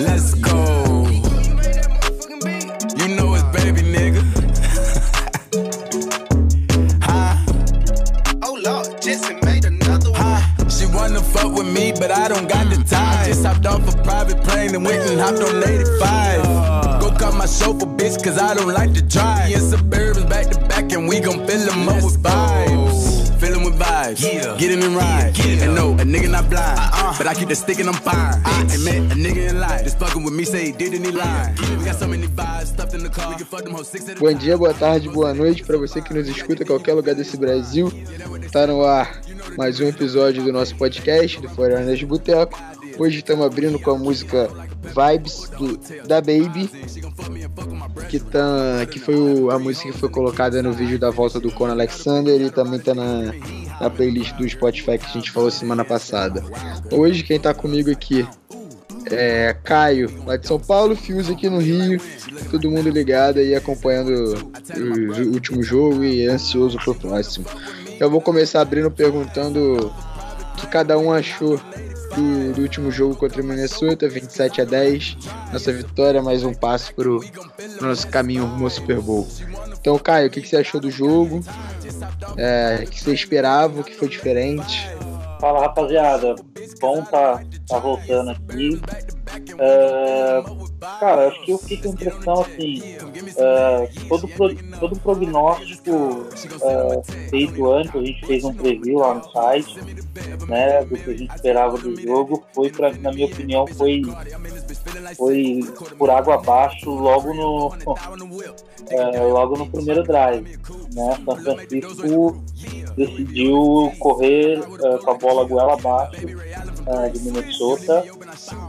Let's go. You know it's baby nigga. Huh? Oh Lord, Jesse made another one. Huh? She wanna fuck with me, but I don't got the mm. time. I Just hopped off a private plane and went and hopped on mm. 85. Uh. Go call my chauffeur, bitch, cause I don't like to drive. In Suburbans back to back, and we gon' fill them up with vibes. Yeah. Get in and ride. Yeah. And no, a nigga not blind. Uh-uh. But I keep the stick and I'm fine. I ain't met a nigga in life. Just fucking with me, say he did and he lied. We got so many vibes stuffed in the car. We can fuck them hoes six at a Bom dia, boa tarde, boa noite para você que nos escuta em qualquer lugar desse Brasil. Tá no ar mais um episódio do nosso podcast do Foreigners de Boteco. Hoje estamos abrindo com a música Vibes do, da Baby, que, tá, que foi o- a música que foi colocada no vídeo da volta do Conan Alexander e também tá na, na playlist do Spotify que a gente falou semana passada. Hoje quem tá comigo aqui é Caio, lá de São Paulo, Fios aqui no Rio, todo mundo ligado aí acompanhando o, o último jogo e ansioso pro próximo. Eu vou começar abrindo perguntando o que cada um achou do, do último jogo contra o Minnesota, 27 a 10. Nossa vitória, mais um passo pro, pro nosso caminho rumo ao Super Bowl. Então, Caio, o que, que você achou do jogo? É, o que você esperava, o que foi diferente? Fala rapaziada, bom tá, tá voltando aqui. É, cara, acho que eu fiquei com a impressão assim, é, todo, pro- todo prognóstico é, feito antes, a gente fez um preview lá no site, né, do que a gente esperava do jogo, foi pra, na minha opinião, foi, foi por água abaixo logo no, logo no primeiro drive. Né? São Francisco decidiu correr com a bola goela abaixo de Minnesota.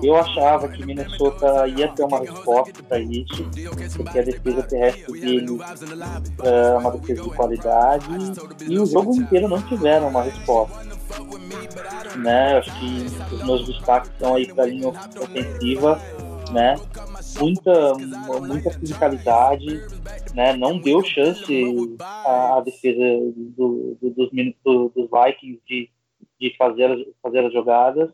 Eu achava que Minnesota ia ter uma resposta para isso, porque a defesa terrestre deles é uma defesa de qualidade e o jogo inteiro não tiveram uma resposta. Né? Acho que os meus destaques estão aí para a linha ofensiva, né? Muita, muita fisicalidade, né? Não deu chance à, defesa do- do- dos, dos Vikings de, de fazer, fazer as jogadas.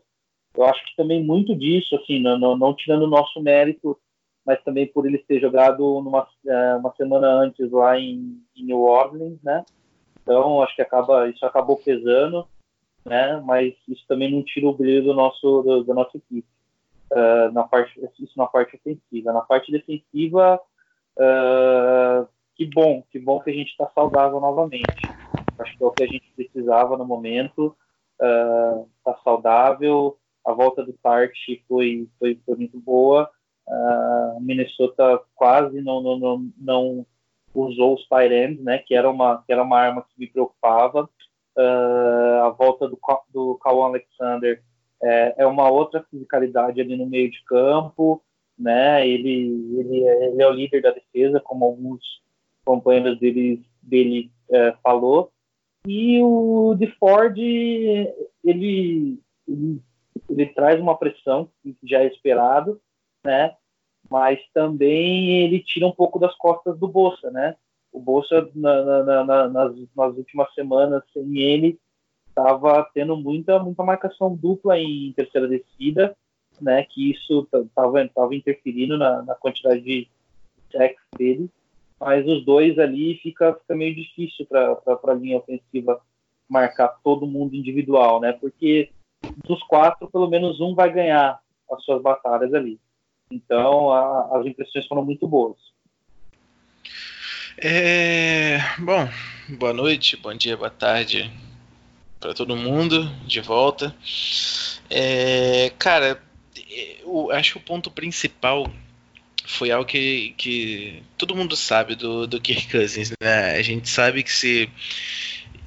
Eu acho que também muito disso, assim, não, não, não tirando o nosso mérito, mas também por eles ter jogado numa, eh, uma semana antes lá em, em New Orleans, né? Então acho que acaba, isso acabou pesando, né? Mas isso também não tira o brilho do nosso, do- da nossa equipe. eh, na parte, isso na parte ofensiva. Na parte defensiva, eh, que bom, que bom que a gente está saudável novamente. Acho que é o que a gente precisava no momento. Está saudável, a volta do Tart foi, foi, foi muito boa. Ah, Minnesota quase não, não, não, não usou os tight né, que era uma que era uma arma que me preocupava. Ah, a volta do do Kawan Alexander é, é uma outra fisicalidade ali no meio de campo, né? Ele ele é, ele é o líder da defesa, como alguns companheiros dele dele é, falou. E o de Ford ele, ele ele traz uma pressão que já é esperado, né? Mas também ele tira um pouco das costas do Bolsa, né? O Bolsa na- na- na- na- nas, nas últimas semanas sem ele estava tendo muita muita marcação dupla em terceira descida, né? Que isso estava tava interferindo na, na quantidade de sacks dele. Mas os dois ali fica, fica meio difícil para a linha ofensiva marcar todo mundo individual, né? Porque dos quatro, pelo menos um vai ganhar as suas batalhas ali. Então, a- as impressões foram muito boas. É, bom, boa noite, bom dia, boa tarde para todo mundo de volta. É, cara, eu acho que o ponto principal foi algo que, que todo mundo sabe do, do Kirk Cousins, né? A gente sabe que se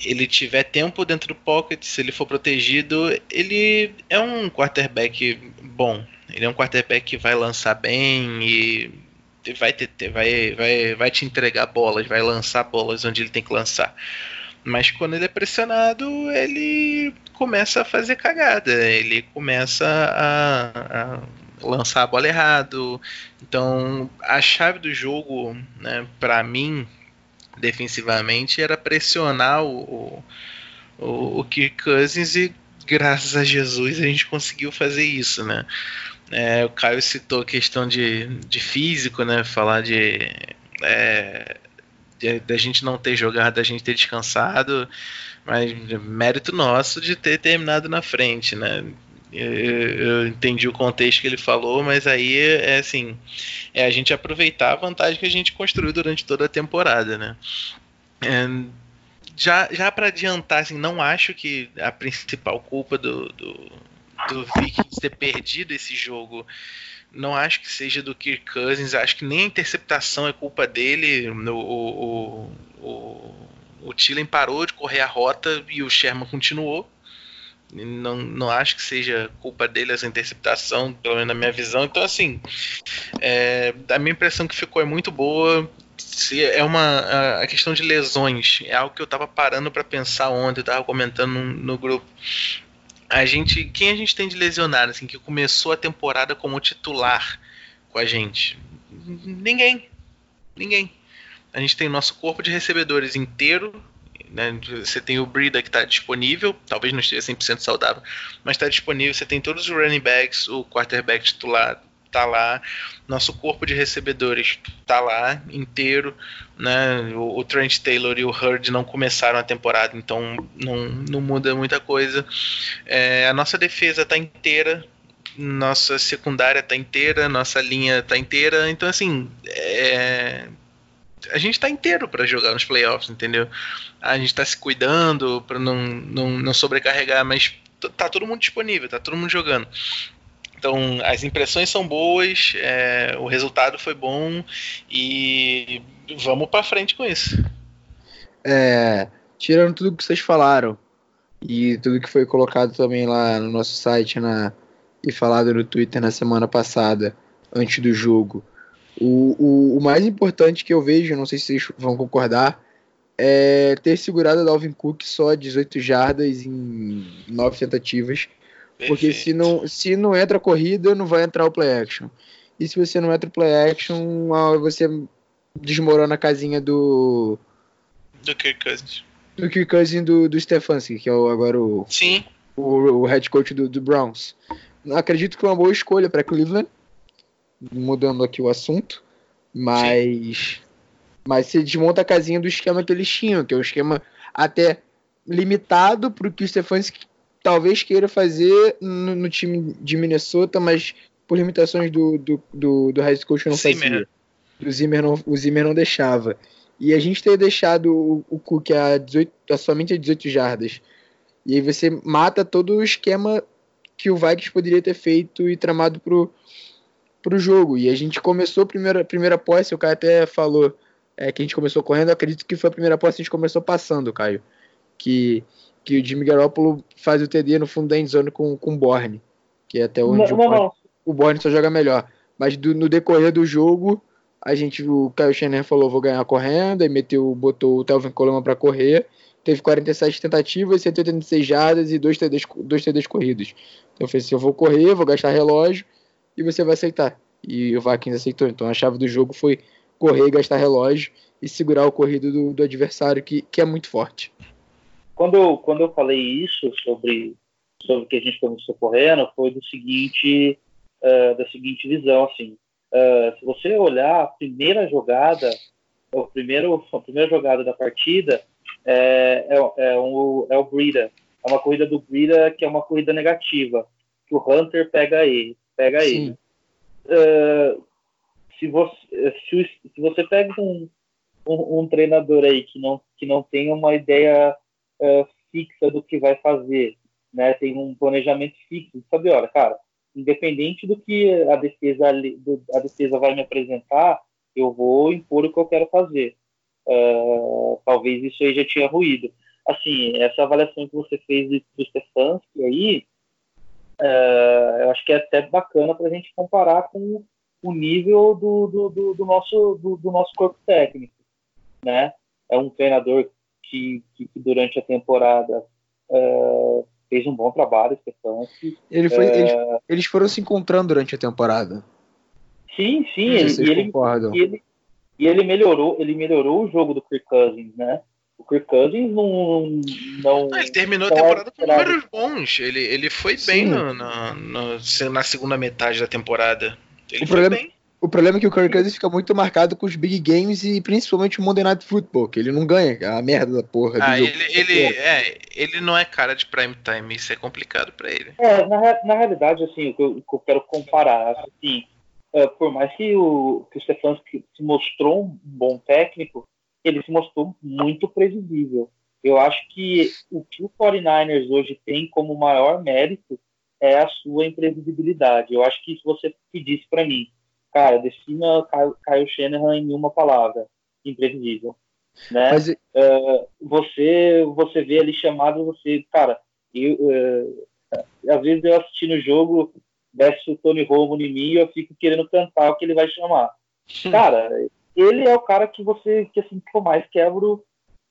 ele tiver tempo dentro do pocket, se ele for protegido, ele é um quarterback bom. Ele é um quarterback que vai lançar bem e vai, ter, vai, vai, vai te entregar bolas, vai lançar bolas onde ele tem que lançar. Mas quando ele é pressionado, ele começa a fazer cagada. Ele começa a, a lançar a bola errado. Então, a chave do jogo, né, para mim, defensivamente, era pressionar o, o, o Kirk Cousins e graças a Jesus a gente conseguiu fazer isso, né? É, o Caio citou a questão de, de físico, né? Falar de, é, de, de a gente não ter jogado, da gente ter descansado, mas mérito nosso de ter terminado na frente, né? Eu, eu, entendi o contexto que ele falou, mas aí é assim, é a gente aproveitar a vantagem que a gente construiu durante toda a temporada, né? É, já já para adiantar, assim, não acho que a principal culpa do, do, do Vikings ter perdido esse jogo não acho que seja do Kirk Cousins, acho que nem a interceptação é culpa dele. O, o, o, o Thielen parou de correr a rota e o Sherman continuou. Não, não acho que seja culpa dele essa interceptação, pelo menos na minha visão. Então, assim, é, a minha impressão que ficou é muito boa. Se é uma a questão de lesões, é algo que eu estava parando para pensar ontem, eu estava comentando no, no grupo a gente, quem a gente tem de lesionado, assim, que começou a temporada como titular com a gente? Ninguém. Ninguém. A gente tem nosso corpo de recebedores inteiro. Né? Você tem o Brida que está disponível, talvez não esteja 100% saudável, mas está disponível. Você tem todos os running backs, o quarterback titular tá lá, nosso corpo de recebedores tá lá inteiro, né? O, o, Trent Taylor e o Hurd não começaram a temporada, então não, não muda muita coisa. É, a nossa defesa tá inteira, nossa secundária tá inteira, nossa linha tá inteira, então assim, é, a gente tá inteiro para jogar nos playoffs, entendeu? A gente tá se cuidando para não, não, não sobrecarregar, mas tá todo mundo disponível, tá todo mundo jogando. Então, as impressões são boas, é, o resultado foi bom e vamos para frente com isso. É, tirando tudo que vocês falaram e tudo que foi colocado também lá no nosso site na, e falado no Twitter na semana passada, antes do jogo, o, o, o mais importante que eu vejo, não sei se vocês vão concordar, é ter segurado a Dalvin Cook só 18 jardas em 9 tentativas porque se não, se não entra a corrida, não vai entrar o play action. E se você não entra o play action, você desmorona a casinha do. Do Kirk Cousins. Do Kirk Cousins do, do Stefanski, que é o, agora o. Sim. O, o head coach do, do Browns. Acredito que é uma boa escolha para Cleveland. Mudando aqui o assunto. Mas. Sim. Mas você desmonta a casinha do esquema que eles tinham, que é um esquema até limitado para o que o Stefanski talvez queira fazer no, no, time de Minnesota, mas por limitações do, do, do, do head coach não Zimmer. fazia. O Zimmer não, o Zimmer não deixava. E a gente ter deixado o, o Cook a, 18, a somente a 18 jardas. E aí você mata todo o esquema que o Vikings poderia ter feito e tramado pro, pro jogo. E a gente começou a primeira, primeira posse, o cara até falou é, que a gente começou correndo, acredito que foi a primeira posse que a gente começou passando, Caio. Que que o Jimmy Garoppolo faz o TD no fundo da endzone com, com o Borne, que é até onde não, o, Borne, o Borne só joga melhor. Mas do, no decorrer do jogo, a gente, o Kyle Shanahan falou, vou ganhar correndo, aí meteu, botou o Telvin Coleman para correr, teve 47 tentativas, 186 jardas e dois TDs, dois TDs corridos. Então eu falei assim, eu vou correr, vou gastar relógio e você vai aceitar. E o Vikings aceitou. Então a chave do jogo foi correr e gastar relógio e segurar o corrido do, do adversário, que, que é muito forte. Quando eu, quando eu falei isso sobre, sobre o que a gente começou correndo, foi do seguinte, uh, da seguinte visão, assim, uh, se você olhar a primeira jogada, o primeiro, a primeira jogada da partida é, é, é, um, é o Brida, é uma corrida do Brida que é uma corrida negativa, que o Hunter pega ele, pega ele. Uh, se você, se, se você pega um, um, um, treinador aí que não, que não tem uma ideia uh, fixa do que vai fazer, né? Tem um planejamento fixo, sabe, olha, cara, independente do que a defesa a defesa vai me apresentar, eu vou impor o que eu quero fazer. Uh, talvez isso aí já tinha ruído. Assim, essa avaliação que você fez do Stefanski aí, uh, eu acho que é até bacana para a gente comparar com o nível do, do, do, do nosso, do, nosso corpo técnico, né? É um treinador que, que, que durante a temporada uh, fez um bom trabalho, Stefanski. Ele foi, uh, eles, eles, foram se encontrando durante a temporada. Sim, sim. Ele, e, ele, e, ele, e ele melhorou, ele melhorou o jogo do Kirk Cousins, né? O Kirk Cousins não. não Ah, ele terminou a temporada com números bons. Ele, ele foi Sim. bem no, no- no- na segunda metade da temporada. Ele O foi problema- bem. O problema é que o Kirk Cousins fica muito marcado com os big games e principalmente o Monday Night Football, que ele não ganha a merda da porra do Ah, jogo. ele, ele, é, ele não é cara de prime time, isso é complicado pra ele. É, na, na realidade, assim, o que eu, o que eu quero comparar, assim, é, por mais que o, que o Stefanski se mostrou um bom técnico, ele se mostrou muito previsível. Eu acho que o que o 49ers hoje tem como maior mérito é a sua imprevisibilidade. Eu acho que se você pedisse para mim, cara, defina Kyle, Shanahan em uma palavra, imprevisível. Né? Mas É, você você vê ali chamado, você, cara, eu, é, às vezes eu assistindo o jogo, desce o Tony Romo em mim e eu fico querendo cantar o que ele vai chamar. Cara, ele é o cara que você, que assim, que eu mais quebro,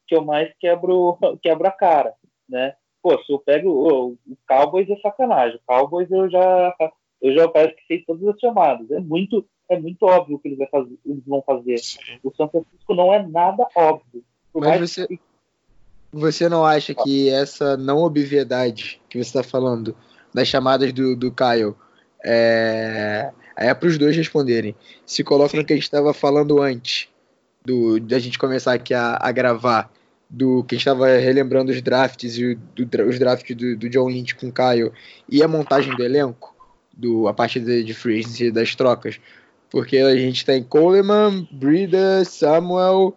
que eu mais quebro, quebro a cara, né? Pô, se eu pego o, o Cowboys é sacanagem. O Cowboys eu já, eu já parece que sei todas as chamadas. É muito, é muito óbvio o que eles, vai fazer, eles vão fazer. O São Francisco não é nada óbvio. Por Mas mais você- que- você não acha que essa não obviedade que você está falando das chamadas do, do Kyle é, é para os dois responderem. Se coloca no que a gente estava falando antes do, da gente começar aqui a, a gravar, do que a gente estava relembrando os drafts e o- do os drafts do, do John Lynch com o Kyle e a montagem do elenco, do, a parte de, de free agency das trocas. Porque a gente tem Coleman, Brida, Samuel,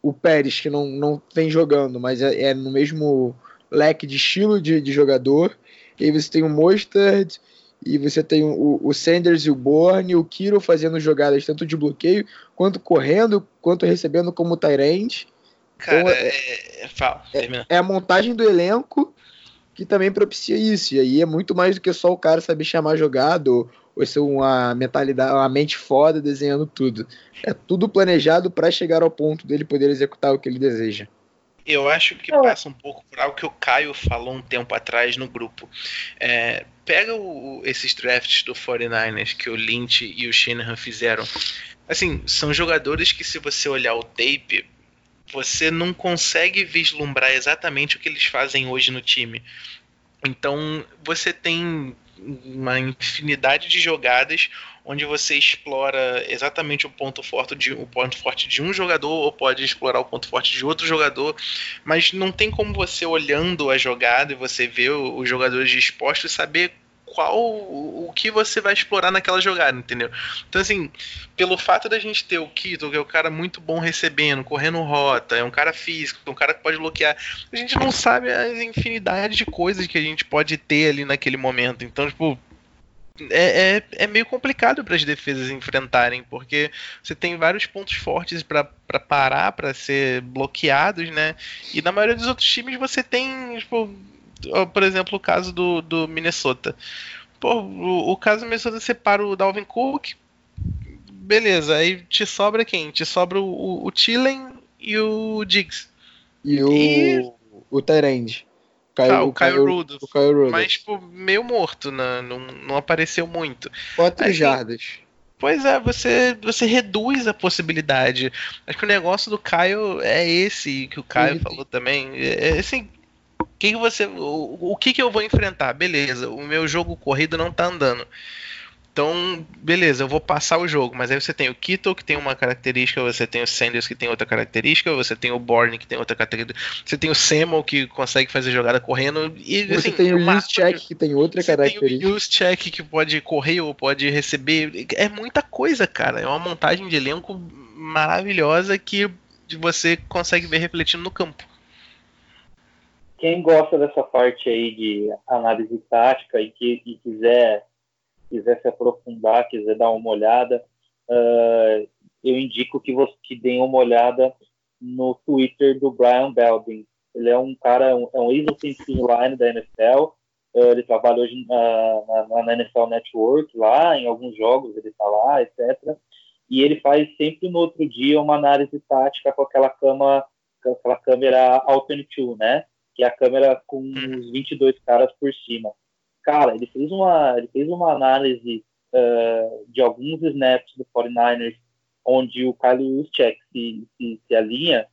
o Pérez, que não, não vem jogando, mas é, é no mesmo leque de estilo de, de jogador. E aí você tem o Mostert, e você tem o, o Sanders e o Bourne, o Kiro fazendo jogadas tanto de bloqueio, quanto correndo, quanto recebendo como Tyrant. Cara, Então, é, é, fala, termina. É a montagem do elenco que também propicia isso. E aí é muito mais do que só o cara saber chamar jogado ou, ou ser uma mentalidade, uma mente foda desenhando tudo. É tudo planejado para chegar ao ponto dele poder executar o que ele deseja. Eu acho que é- passa um pouco por algo que o Caio falou um tempo atrás no grupo. É, pega o- esses drafts do 49ers que o Lynch e o Shanahan fizeram. Assim, são jogadores que se você olhar o tape, você não consegue vislumbrar exatamente o que eles fazem hoje no time. Então, você tem uma infinidade de jogadas onde você explora exatamente o ponto forte de o ponto forte de um jogador ou pode explorar o ponto forte de outro jogador, mas não tem como você olhando a jogada e você ver os jogadores dispostos saber qual o que você vai explorar naquela jogada, entendeu? Então assim, pelo fato da gente ter o Kito, que é um cara muito bom recebendo, correndo rota, é um cara físico, é um cara que pode bloquear, a gente não sabe as infinidade de coisas que a gente pode ter ali naquele momento. Então, tipo, é, é, é meio complicado para as defesas enfrentarem, porque você tem vários pontos fortes para parar, para ser bloqueados, né? E na maioria dos outros times você tem, tipo, por exemplo, o caso do, do Minnesota. Pô, o, o caso do Minnesota você para o Dalvin Cook, beleza, aí te sobra quem? Te sobra o, o, o Thielen e o Diggs. E o, E- o Tyrande. Ah, o Kyle Rudolph. O Rudolph. Mas, tipo, meio morto, né? não, não apareceu muito. Quatro assim, jardas. Pois é, você, você reduz a possibilidade. Acho que o negócio do Caio é esse que o Caio Ele- falou também. É, é assim, o que, que você, o, o que, que eu vou enfrentar? Beleza, o meu jogo corrido não tá andando. Então, beleza, eu vou passar o jogo, mas aí você tem o Kittle que tem uma característica, você tem o Sanders que tem outra característica, você tem o Bourne que tem outra característica, você tem o Samuel que consegue fazer jogada correndo e Você assim, tem o Check, que tem outra você tem característica. o use check que pode correr ou pode receber. É muita coisa, cara. É uma montagem de elenco maravilhosa que você consegue ver refletindo no campo. quem gosta dessa parte aí de análise tática e que e quiser quiser se aprofundar, quiser dar uma olhada, ah, eu indico que você que deem uma olhada no Twitter do Brian Belding. Ele é um cara, um, é um ex-offensive line da NFL. ah, ele trabalha hoje na, na, na NFL Network lá, em alguns jogos ele está lá, etc. E ele faz sempre no outro dia uma análise tática com aquela cama, com aquela câmera Alternate 2, né? que é a câmera com os 22 caras por cima. Cara, ele fez uma, ele fez uma análise uh, de alguns snaps do 49ers onde o Kyle Juszczyk se, se, se alinha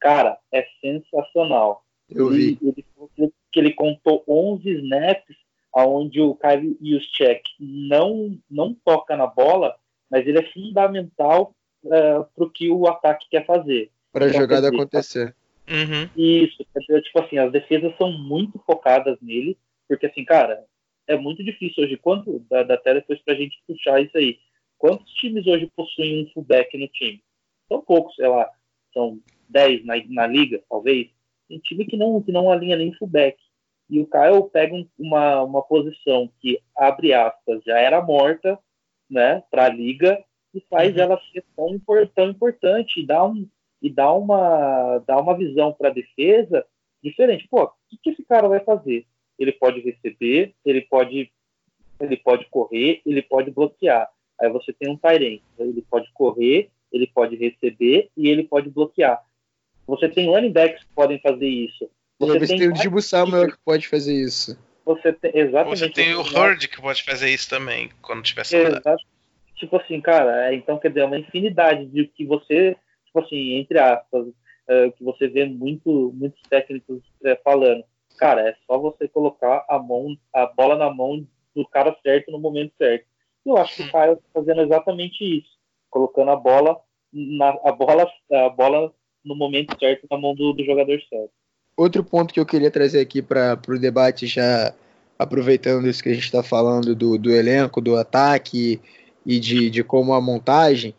Cara, é sensacional. Eu ele, vi. Ele, falou que ele contou 11 snaps onde o Kyle Juszczyk não, não toca na bola, mas ele é fundamental uh, para o que o ataque quer fazer. Para a jogada dizer, acontecer. Uhum. Isso, tipo assim, as defesas são muito focadas nele, porque assim, cara, é muito difícil hoje. Quanto da, da até depois pra gente puxar isso aí. Quantos times hoje possuem um fullback no time? São poucos, sei lá, são 10 na, na liga, talvez. Tem time que não, que não alinha nem fullback. E o Kyle pega um, uma, uma posição que, abre aspas, já era morta, né, pra liga, e faz Uhum. ela ser tão, tão importante, e dá, um, e dá, uma, dá uma visão pra defesa diferente. Pô, o que, que esse cara vai fazer? Ele pode receber, ele pode, ele pode correr, ele pode bloquear. Aí você tem um Tyrant, ele pode correr, ele pode receber e ele pode bloquear. Você tem running backs que podem fazer isso. Aí você tem o wide Dibu Samuel que pode fazer isso. você tem, exatamente. Você tem o você tem Hurd que pode fazer isso também, quando tiver. Exato. Tipo assim, cara, é, então quer dizer, é uma infinidade de que você, tipo assim, entre aspas, é, que você vê muito, muitos técnicos é, falando. Cara, é só você colocar a mão, a bola na mão do cara certo no momento certo. E eu acho que o Caio tá fazendo exatamente isso, colocando a bola na a bola, a bola no momento certo na mão do, do jogador certo. Outro ponto que eu queria trazer aqui para o debate, já aproveitando isso que a gente está falando do, do elenco, do ataque e de, de como a montagem,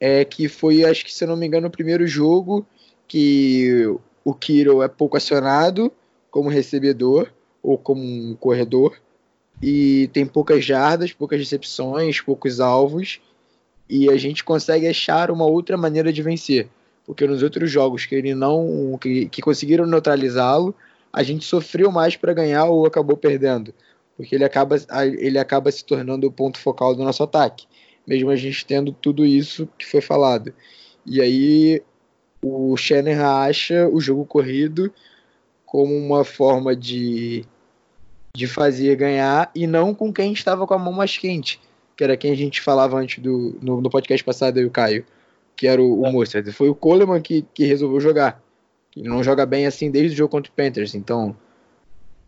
é que foi, acho que se eu não me engano, o primeiro jogo que o Kiro é pouco acionado como recebedor ou como um corredor. E tem poucas jardas, poucas recepções, poucos alvos. E a gente consegue achar uma outra maneira de vencer. Porque nos outros jogos que ele não que, que conseguiram neutralizá-lo, a gente sofreu mais para ganhar ou acabou perdendo, porque ele acaba ele acaba se tornando o ponto focal do nosso ataque, mesmo a gente tendo tudo isso que foi falado. E aí o Shanahan acha o jogo corrido como uma forma de de fazer ganhar e não com quem estava com a mão mais quente, que era quem a gente falava antes do no, no podcast passado eu e o Caio que era o, o Mostert. Foi o Coleman que, que resolveu jogar. Ele não joga bem assim desde o jogo contra o Panthers. Então,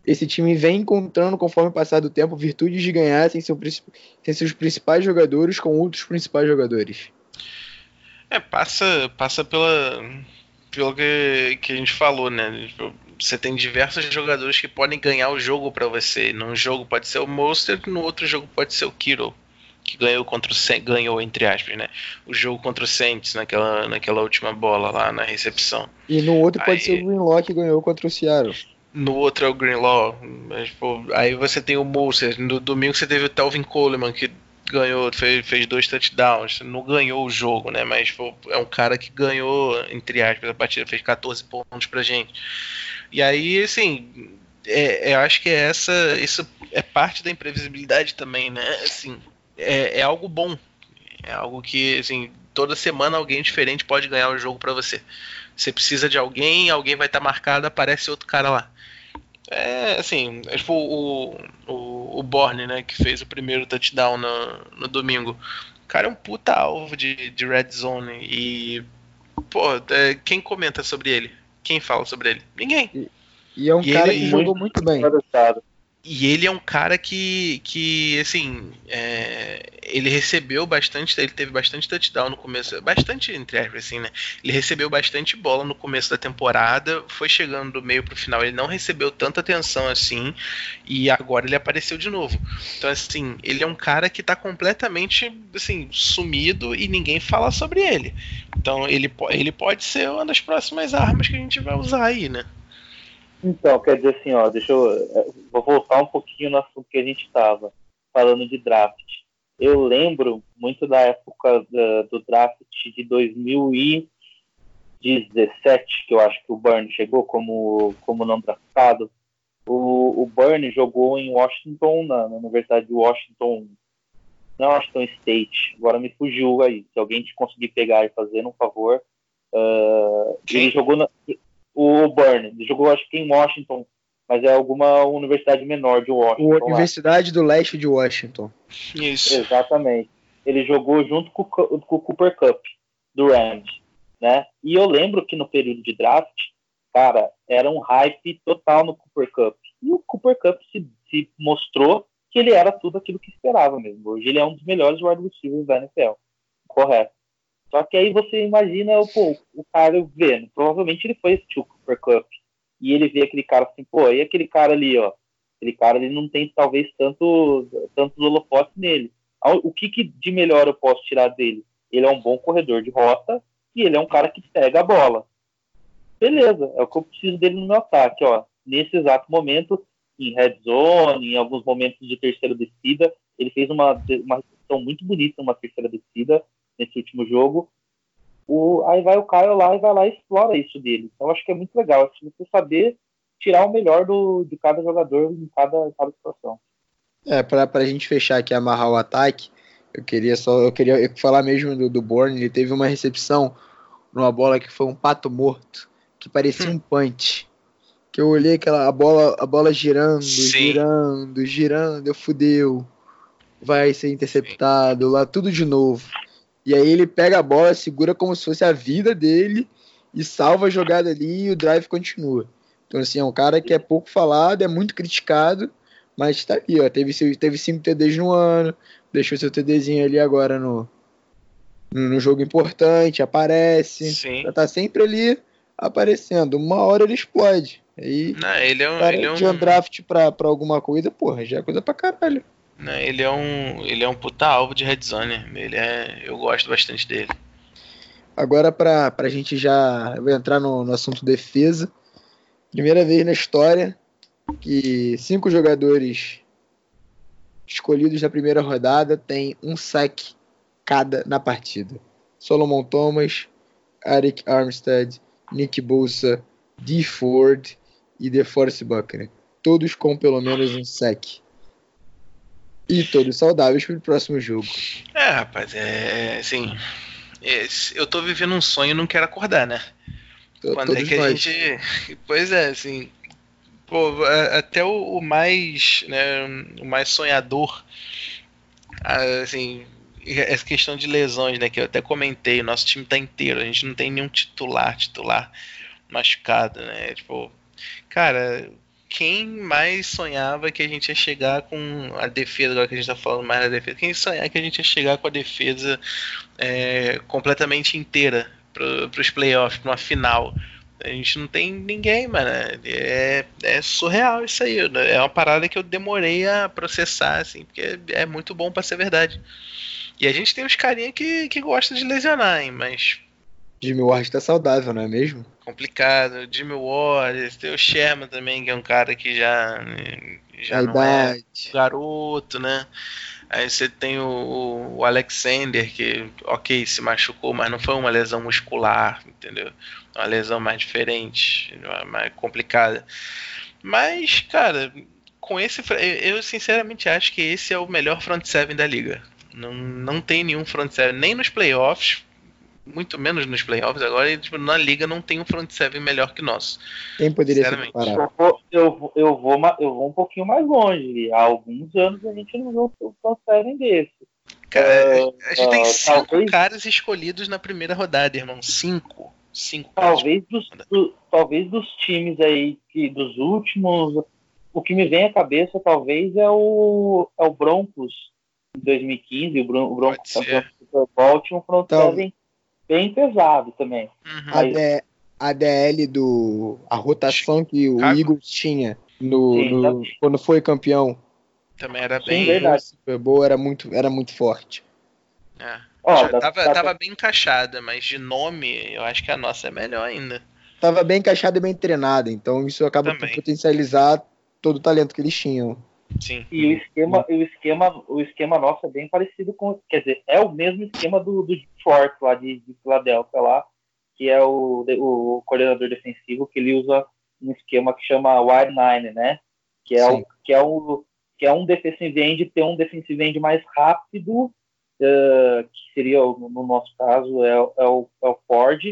esse time vem encontrando, conforme o passar do tempo, virtudes de ganhar sem, seu, sem seus principais jogadores com outros principais jogadores. É, passa, passa pela, pelo que, que a gente falou, né? Você tem diversos jogadores que podem ganhar o jogo para você. Num jogo pode ser o Mostert, no outro jogo pode ser o Kittle que ganhou contra o ganhou entre aspas, né? O jogo contra o Saints naquela, naquela última bola lá na recepção. E no outro pode aí, ser o Greenlaw que ganhou contra o Seattle. No outro é o Greenlaw. Mas, pô, aí você tem o Moser. No domingo você teve o Telvin Coleman que ganhou, fez, fez dois touchdowns. Não ganhou o jogo, né? Mas pô, é um cara que ganhou, entre aspas, a partida, fez 14 pontos pra gente. E aí, assim, é, eu acho que é essa, isso é parte da imprevisibilidade também, né? Assim, é, é, algo bom. É algo que, assim, toda semana alguém diferente pode ganhar o jogo para você. Você precisa de alguém, alguém vai estar tá marcado, aparece outro cara lá. É, assim, é tipo o, o, o Borne, né, que fez o primeiro touchdown no, no domingo. O cara é um puta alvo de, de red zone e, pô, é, quem comenta sobre ele? Quem fala sobre ele? Ninguém. E, e é um e cara ele, que jogou muito bem. E ele é um cara que, que assim, é, ele recebeu bastante, ele teve bastante touchdown no começo, bastante entre aspas, assim, né? Ele recebeu bastante bola no começo da temporada, foi chegando do meio pro final, ele não recebeu tanta atenção assim, e agora ele apareceu de novo. Então, assim, ele é um cara que tá completamente, assim, sumido e ninguém fala sobre ele. Então, ele, ele pode ser uma das próximas armas que a gente vai usar aí, né? Então, quer dizer assim, ó, deixa eu. Vou voltar um pouquinho no assunto que a gente estava falando de draft. Eu lembro muito da época da, do draft de 2017, que eu acho que o Burn chegou como, como não draftado. O, o Burn jogou em Washington, na, na Universidade de Washington, não Washington State. Agora me fugiu aí. Se alguém te conseguir pegar e fazer um favor. Uh, ele jogou na, o Burn. Ele jogou, acho que em Washington, mas é alguma universidade menor de Washington. Universidade lá. do Leste de Washington. Isso. Exatamente. Ele jogou junto com, com o Cooper Cup, do Rams. né? E eu lembro que no período de draft, cara, era um hype total no Cooper Cup. E o Cooper Cup se, se mostrou que ele era tudo aquilo que esperava mesmo. Hoje ele é um dos melhores wide receivers da NFL. Correto. Só que aí você imagina pô, o cara vendo. Provavelmente ele foi assistir o Cooper Cup. E ele vê aquele cara assim, pô, e aquele cara ali, ó. Aquele cara ele não tem talvez tanto, tantos holofotes nele. O que, que de melhor eu posso tirar dele? Ele é um bom corredor de rota e ele é um cara que pega a bola. Beleza, é o que eu preciso dele no meu ataque, ó. Nesse exato momento, em red zone, em alguns momentos de terceira descida, ele fez uma, uma recepção muito bonita numa terceira descida nesse último jogo. O, aí vai o Caio lá e vai lá e explora isso dele. Então acho que é muito legal assim, você saber tirar o melhor do, de cada jogador em cada, cada situação. É, para a gente fechar aqui, amarrar o ataque, eu queria só eu queria falar mesmo do, do Bourne, ele teve uma recepção numa bola que foi um pato morto, que parecia hum. um punch. Que eu olhei aquela a bola, a bola girando, Sim. girando, girando, eu fudeu. Vai ser interceptado Sim. lá, tudo de novo. E aí ele pega a bola, segura como se fosse a vida dele e salva a jogada ali e o drive continua. Então, assim, é um cara que é pouco falado, é muito criticado, mas tá ali, ó. Teve, teve cinco TDs no ano, deixou seu TDzinho ali agora no, no jogo importante, aparece. Sim. Já tá sempre ali aparecendo. Uma hora ele explode. Aí, Não, ele é um, cara, ele é de um draft pra, pra alguma coisa, porra, já é coisa pra caralho. Não, ele é um, ele é um puta alvo de red zone. Ele é, eu gosto bastante dele. Agora pra, pra gente já entrar no, no assunto defesa. Primeira vez na história que cinco jogadores escolhidos na primeira rodada têm um saque cada na partida. Solomon Thomas, Eric Armstead, Nick Bosa, Dee Ford e DeForest Buckner. Todos com pelo menos um saque. E todos saudáveis para o próximo jogo. É, rapaz, é assim. É, eu tô vivendo um sonho e não quero acordar, né? Quando é que a nós. gente. Pois é, assim. Pô, até o, o mais. Né, o mais sonhador. Assim, essa questão de lesões, né? Que eu até comentei, o nosso time tá inteiro, a gente não tem nenhum titular, titular machucado, né? Tipo, cara, quem mais sonhava que a gente ia chegar com a defesa, agora que a gente tá falando mais da defesa, quem sonhava que a gente ia chegar com a defesa é, completamente inteira para os playoffs, para uma final? A gente não tem ninguém, mano. É, é surreal isso aí. É uma parada que eu demorei a processar, assim, porque é muito bom para ser verdade. E a gente tem uns carinha que, que gosta de lesionar, hein, mas. Jimmy Ward tá saudável, não é mesmo? Complicado. Jimmy Ward, tem o Sherman também, que é um cara que já, já não é idade. é garoto, né? Aí você tem o, o, Alexander, que, ok, se machucou, mas não foi uma lesão muscular, entendeu? Uma lesão mais diferente, mais complicada. Mas, cara, com esse. Eu sinceramente acho que esse é o melhor front seven da liga. Não, não tem nenhum front seven, nem nos playoffs, muito menos nos playoffs agora, e tipo, na liga não tem um front seven melhor que o nosso. Quem poderia ser eu vou, eu, eu, vou, eu vou um pouquinho mais longe. Há alguns anos a gente não viu um front seven desse. Cara, uh, a gente uh, tem cinco talvez, caras escolhidos na primeira rodada, irmão. Cinco. Cinco talvez dos, do, talvez dos times aí que dos últimos. O que me vem à cabeça talvez é o, é o Broncos em 2015, o, Bron o Broncos campeão do Super Bowl tinha um front então, seven bem pesado também. Uhum. A, D, a DL do. A rotação que o Chicago. Eagles tinha no, Sim, no quando foi campeão. Também era bem. Sim, Super Bowl era muito, era muito forte. É. Oh, tava, da, tava bem encaixada, mas de nome eu acho que a nossa é melhor ainda. Tava bem encaixada e bem treinada, então isso acaba Também. por potencializar todo o talento que eles tinham. Sim. E o esquema, o esquema, o esquema nosso é bem parecido com, quer dizer, é o mesmo esquema do, do Forte lá de, de Filadélfia lá, que é o, o coordenador defensivo que ele usa um esquema que chama wide nine, né? Que é o que é o que é um defensive end ter um defensive end mais rápido, uh, que seria no nosso caso é, é, o, é o Ford,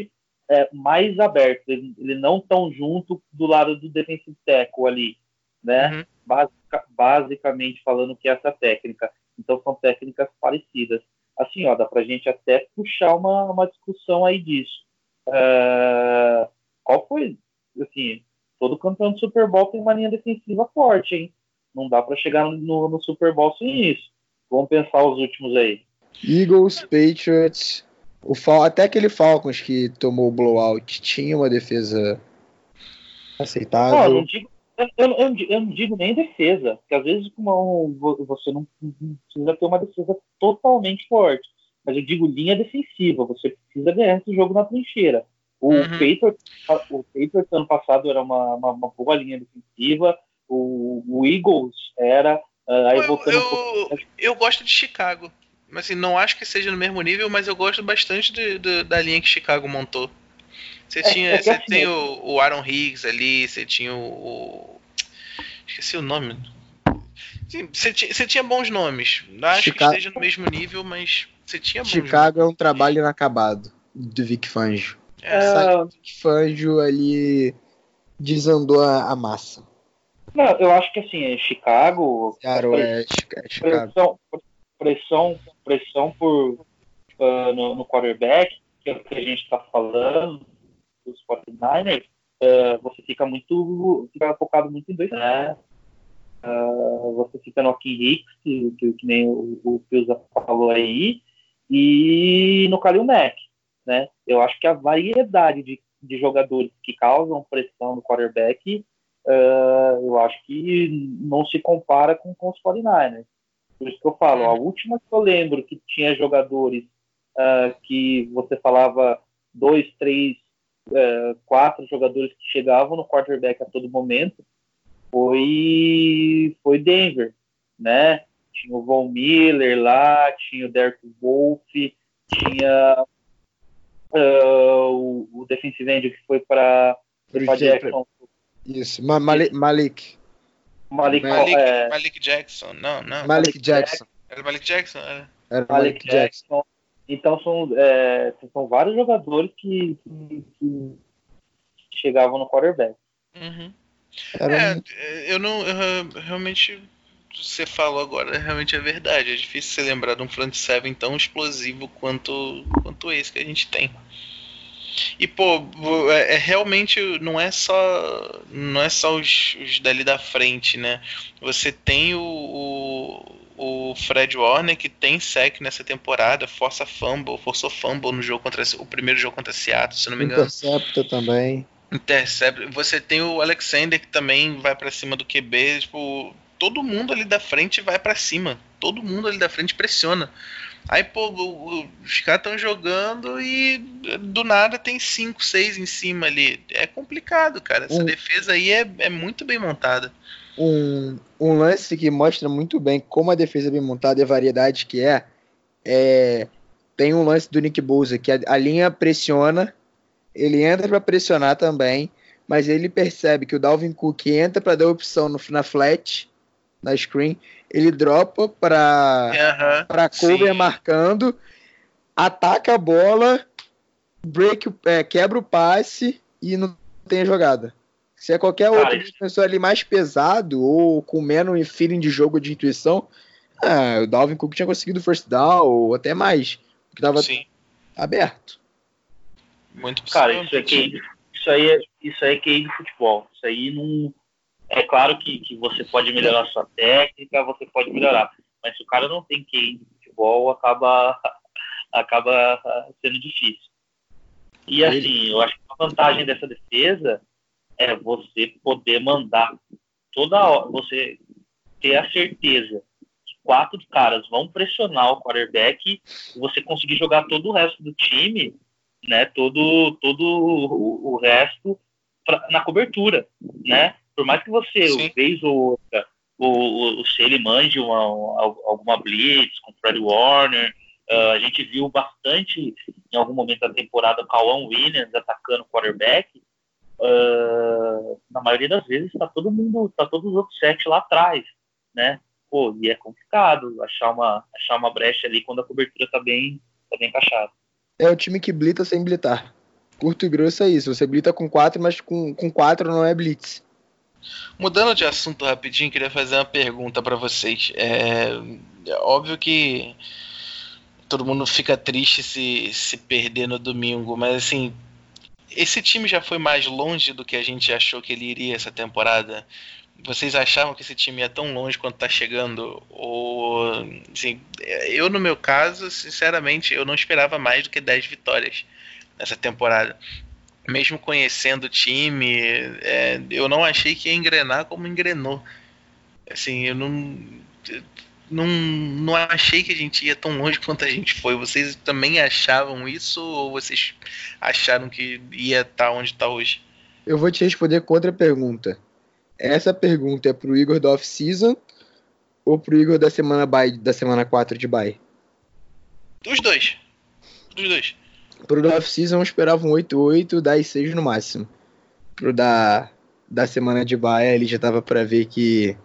é, mais aberto, ele, ele não tão junto do lado do defensive tackle ali, né? Uhum basic, basicamente falando que é essa técnica. Então são técnicas parecidas. Assim, ó, dá para a gente até puxar uma, uma discussão aí disso. Uh, qual foi, assim, todo campeão de Super Bowl tem uma linha defensiva forte, hein? Não dá para chegar no, no, Super Bowl sem isso. Vamos pensar os últimos aí. Eagles, Patriots, o Fal até aquele Falcons que tomou o blowout tinha uma defesa aceitável. Não, não digo, eu, eu, eu, não digo nem defesa, porque às vezes uma, você não precisa ter uma defesa totalmente forte. Mas eu digo linha defensiva, você precisa ganhar esse jogo na trincheira. O uhum. Patriots, o Patriots ano passado era uma, uma, uma boa linha defensiva, o, o Eagles era. Uh, aí eu, eu, eu, gosto de Chicago. Mas assim, não acho que seja no mesmo nível, mas eu gosto bastante de, de, da linha que Chicago montou. Você, é, tinha, é você tem o, o, Aaron Higgs ali, você tinha o, o. Esqueci o nome. Você tinha, você tinha bons nomes. Não acho Chicago... que esteja no mesmo nível, mas você tinha bons Chicago nomes. é um trabalho inacabado do Vic Fangio. É. Vic Fangio ali desandou a, a massa. Não, eu acho que assim, é Chicago. Claro, é, é Chicago. Pressão, pressão, pressão por, uh, no, no, quarterback, que é o que a gente está falando, dos 49ers, uh, você fica muito. fica focado muito em dois, né? Uh, você fica no Kim Hicks, que, que, que, nem o, o Pilza falou aí, e no Kalil Mack, né? Eu acho que a variedade de, de jogadores que causam pressão no quarterback uh, eu acho que não se compara com, com os 49ers. Por isso que eu falo, a última que eu lembro que tinha jogadores uh, que você falava dois, três, uh, quatro jogadores que chegavam no quarterback a todo momento foi, foi Denver, né? Tinha o Von Miller lá, tinha o Derek Wolfe, tinha uh, o, o defensive end que foi para Jackson, isso, Ma Malik. Malik, Malik, Malik, é... Malik Jackson, não, não. Malik Jackson. Era Malik Jackson? Era, era Malik, Malik Jackson. Jackson. Então são, é, são vários jogadores que, que, que chegavam no quarterback. Uhum. É, eu não. Eu, realmente. Você falou agora, realmente é verdade. É difícil você lembrar de um front seven tão explosivo quanto, quanto esse que a gente tem. E, pô, é, é, realmente não é só não é só os, os dali da frente, né? Você tem o, o, o, Fred Warner que tem sec nessa temporada, força fumble, forçou fumble no jogo contra o primeiro jogo contra Seattle, se não me engano. Intercepta também. Intercepta. Você tem o Alexander que também vai para cima do QB, tipo, todo mundo ali da frente vai para cima. Todo mundo ali da frente pressiona. Aí, pô, os caras estão jogando e do nada tem 5, 6 em cima ali. É complicado, cara. Essa um, defesa aí é, é muito bem montada. Um, um lance que mostra muito bem como a defesa bem montada e a variedade que é, é tem um lance do Nick Bosa que a, a linha pressiona, ele entra para pressionar também, mas ele percebe que o Dalvin Cook entra para dar opção no, na flat, na screen, ele dropa para uhum, para cover sim. marcando, ataca a bola, break, é, quebra o passe e não tem a jogada. Se é qualquer Cara, outro defensor ali mais pesado ou com menos feeling de jogo de intuição, é, o Dalvin Cook tinha conseguido first down ou até mais, porque tava sim. aberto. Muito Cara, isso, aqui, isso aí é isso aí é QI de futebol. Isso aí não é claro que, que você pode melhorar sua técnica, você pode melhorar, mas se o cara não tem QI de futebol, acaba, acaba sendo difícil. E assim, eu acho que a vantagem dessa defesa é você poder mandar toda hora, você ter a certeza que quatro caras vão pressionar o quarterback e você conseguir jogar todo o resto do time, né? Todo, todo o, o resto pra, na cobertura, né? Por mais que você, Sim. vez ou outra, o, o, se ele mande uma, alguma blitz com o Fred Warner, uh, a gente viu bastante em algum momento da temporada o Cauã Williams atacando o quarterback. Uh, na maioria das vezes está todo mundo, tá todos os outros sete lá atrás, né? Pô, e é complicado achar uma, achar uma brecha ali quando a cobertura está bem, tá bem encaixada. É o time que blita sem blitar. Curto e grosso é isso. Você blita com quatro, mas com, com quatro não é blitz. Mudando de assunto rapidinho, queria fazer uma pergunta para vocês. É, é, óbvio que todo mundo fica triste se, se perder no domingo, mas assim, esse time já foi mais longe do que a gente achou que ele iria essa temporada? Vocês achavam que esse time ia tão longe quanto está chegando? Ou, assim, eu no meu caso, sinceramente, eu não esperava mais do que 10 vitórias nessa temporada. Mesmo conhecendo o time, é, eu não achei que ia engrenar como engrenou. Assim, eu não, não, não achei que a gente ia tão longe quanto a gente foi. Vocês também achavam isso ou vocês acharam que ia estar tá onde está hoje? Eu vou te responder contra a pergunta. Essa pergunta é pro Igor da off-season ou pro Igor da semana bye, da semana 4 de bye? Dos dois. Dos dois. Pro da off-season eu esperava um 8-8, 10-6 no máximo. Pro da, da semana de bye ele já tava para ver que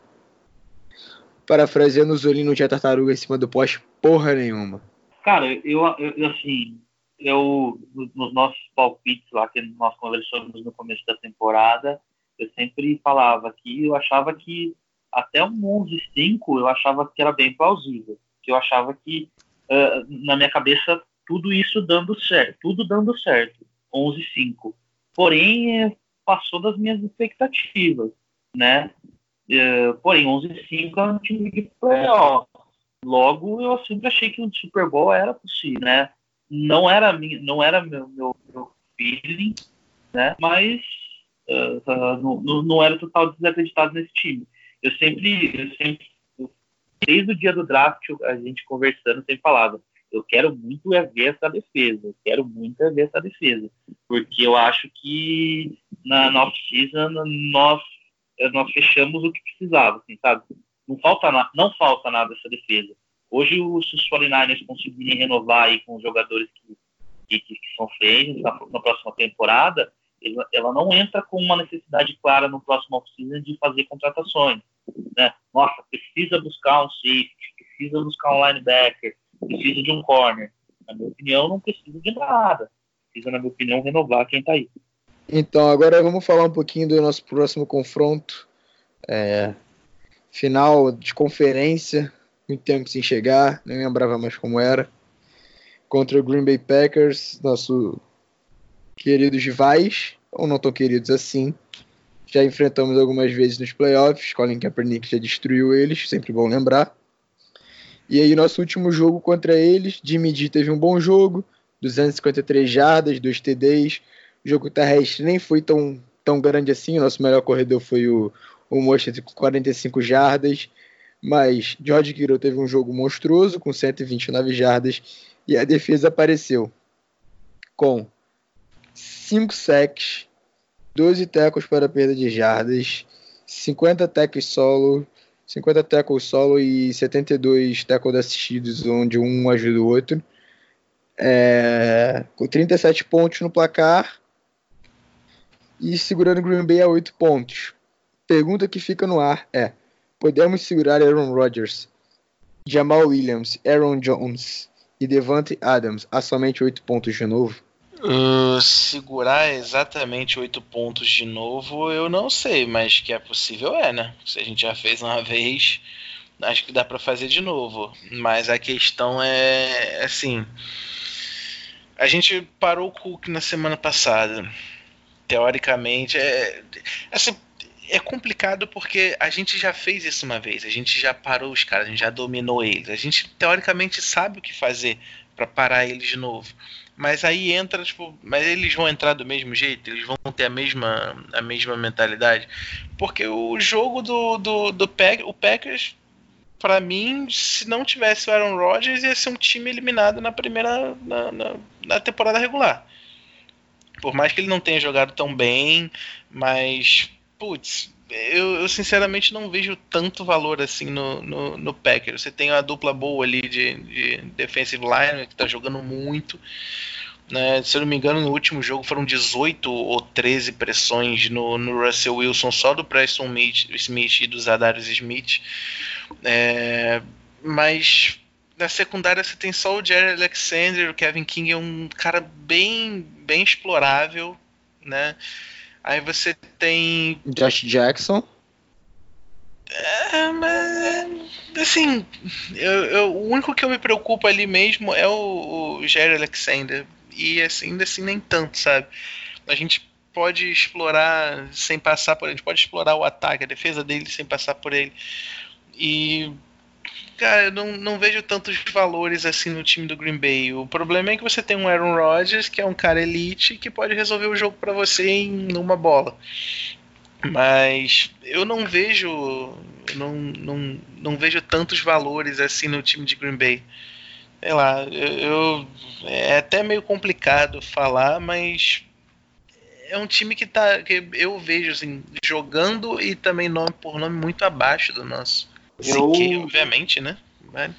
parafraseando o Zolino não tinha tartaruga em cima do poste porra nenhuma. Cara, eu, eu assim, eu nos nossos palpites lá que nós conversamos no começo da temporada, eu sempre falava que eu achava que até um 11-5 eu achava que era bem plausível. Que eu achava que, uh, na minha cabeça, tudo isso dando certo. Tudo dando certo. 11-5. Porém, é, passou das minhas expectativas, né? Uh, porém, 11-5 é um time de playoff. Logo, eu sempre achei que o Super Bowl era possível, né? Não era, minha, não era meu, meu, meu feeling, né? Mas uh, não, não era total desacreditado nesse time. Eu sempre, eu sempre, desde o dia do draft, a gente conversando, sempre falava, eu quero muito é ver essa defesa, eu quero muito é ver essa defesa, porque eu acho que na, na off-season nós, nós fechamos o que precisava, assim, sabe? Não falta, não falta nada essa defesa. Hoje, os, os 49ers conseguirem renovar aí com os jogadores que, que, que são feitos na, na próxima temporada, ela, ela não entra com uma necessidade clara no próximo off-season de fazer contratações. Né? Nossa, precisa buscar um safety, precisa buscar um linebacker, precisa de um corner. Na minha opinião, não precisa de nada. Precisa, na minha opinião, renovar quem está aí. Então, agora vamos falar um pouquinho do nosso próximo confronto. É, final de conferência, muito tempo sem chegar, nem lembrava mais como era. Contra o Green Bay Packers, nosso queridos rivais, ou não tão queridos assim. Já enfrentamos algumas vezes nos playoffs, Colin Kaepernick já destruiu eles, sempre bom lembrar. E aí, nosso último jogo contra eles, Jimmy G teve um bom jogo, 253 jardas, 2 TDs. O jogo terrestre nem foi tão, tão grande assim, o nosso melhor corredor foi o, o Mostert com 45 jardas. Mas George Kittle teve um jogo monstruoso com 129 jardas e a defesa apareceu com 5 sacks, 12 tackles para perda de jardas, 50 tackles solo, 50 tackles solo e 72 tackles assistidos, onde um ajuda o outro. É, com 37 pontos no placar e segurando Green Bay a 8 pontos. Pergunta que fica no ar é: podemos segurar Aaron Rodgers, Jamal Williams, Aaron Jones e Devante Adams a somente 8 pontos de novo? Uh, segurar exatamente oito pontos de novo, eu não sei, mas que é possível é, né? Se a gente já fez uma vez, acho que dá para fazer de novo. Mas a questão é assim: a gente parou o Cook na semana passada. Teoricamente, é assim, é complicado porque a gente já fez isso uma vez, a gente já parou os caras, a gente já dominou eles, a gente teoricamente sabe o que fazer para parar eles de novo. Mas aí entra, tipo, mas eles vão entrar do mesmo jeito, eles vão ter a mesma, a mesma mentalidade. Porque o jogo do, do, do Pack, o Packers, para mim, se não tivesse o Aaron Rodgers, ia ser um time eliminado na primeira, na, na, na temporada regular. Por mais que ele não tenha jogado tão bem, mas, putz, eu, eu, sinceramente não vejo tanto valor assim no, no, no Packers. Você tem uma dupla boa ali de, de defensive line que está jogando muito. Né? Se eu não me engano, no último jogo foram 18 ou 13 pressões no, no Russell Wilson, só do Preston Smith e do Zadarius Smith. É, mas na secundária você tem só o Jerry Alexander, o Kevin King é um cara bem, bem explorável, né? Aí você tem. Josh Jackson. É, mas. Assim, eu, eu, o único que eu me preocupo ali mesmo é o, o Jerry Alexander. E assim, ainda assim, nem tanto, sabe? a gente pode explorar sem passar por ele, a gente pode explorar o ataque, a defesa dele sem passar por ele. E cara, eu não, não vejo tantos valores assim no time do Green Bay. O problema é que você tem um Aaron Rodgers, que é um cara elite, que pode resolver o jogo para você em uma bola. Mas eu não vejo. Não, não, não vejo tantos valores assim no time de Green Bay. Sei lá, eu, é até meio complicado falar, mas é um time que tá que eu vejo assim jogando e também nome por nome muito abaixo do nosso. Eu... que, obviamente, né? Mas...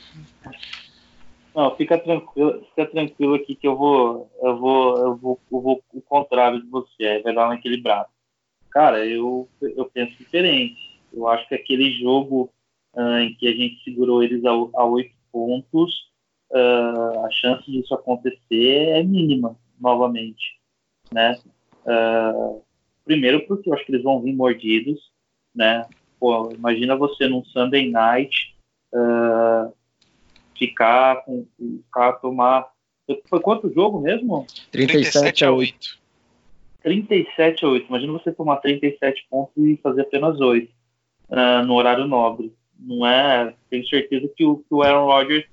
Não, fica tranquilo, fica tranquilo aqui que eu vou, eu vou, eu vou, eu vou o contrário de você, vai dar uma equilibrada. Cara, eu, eu penso diferente. Eu acho que aquele jogo uh, em que a gente segurou eles a oito pontos, uh, a chance disso acontecer é mínima, novamente, né? Uh, primeiro porque eu acho que eles vão vir mordidos, né? Pô, imagina você num Sunday night uh, ficar com ficar tomar foi quanto jogo mesmo? 37 a 8. 37 a 8. Imagina você tomar 37 pontos e fazer apenas 8 uh, ah, no horário nobre. Não é. Tenho certeza que o, que o Aaron Rodgers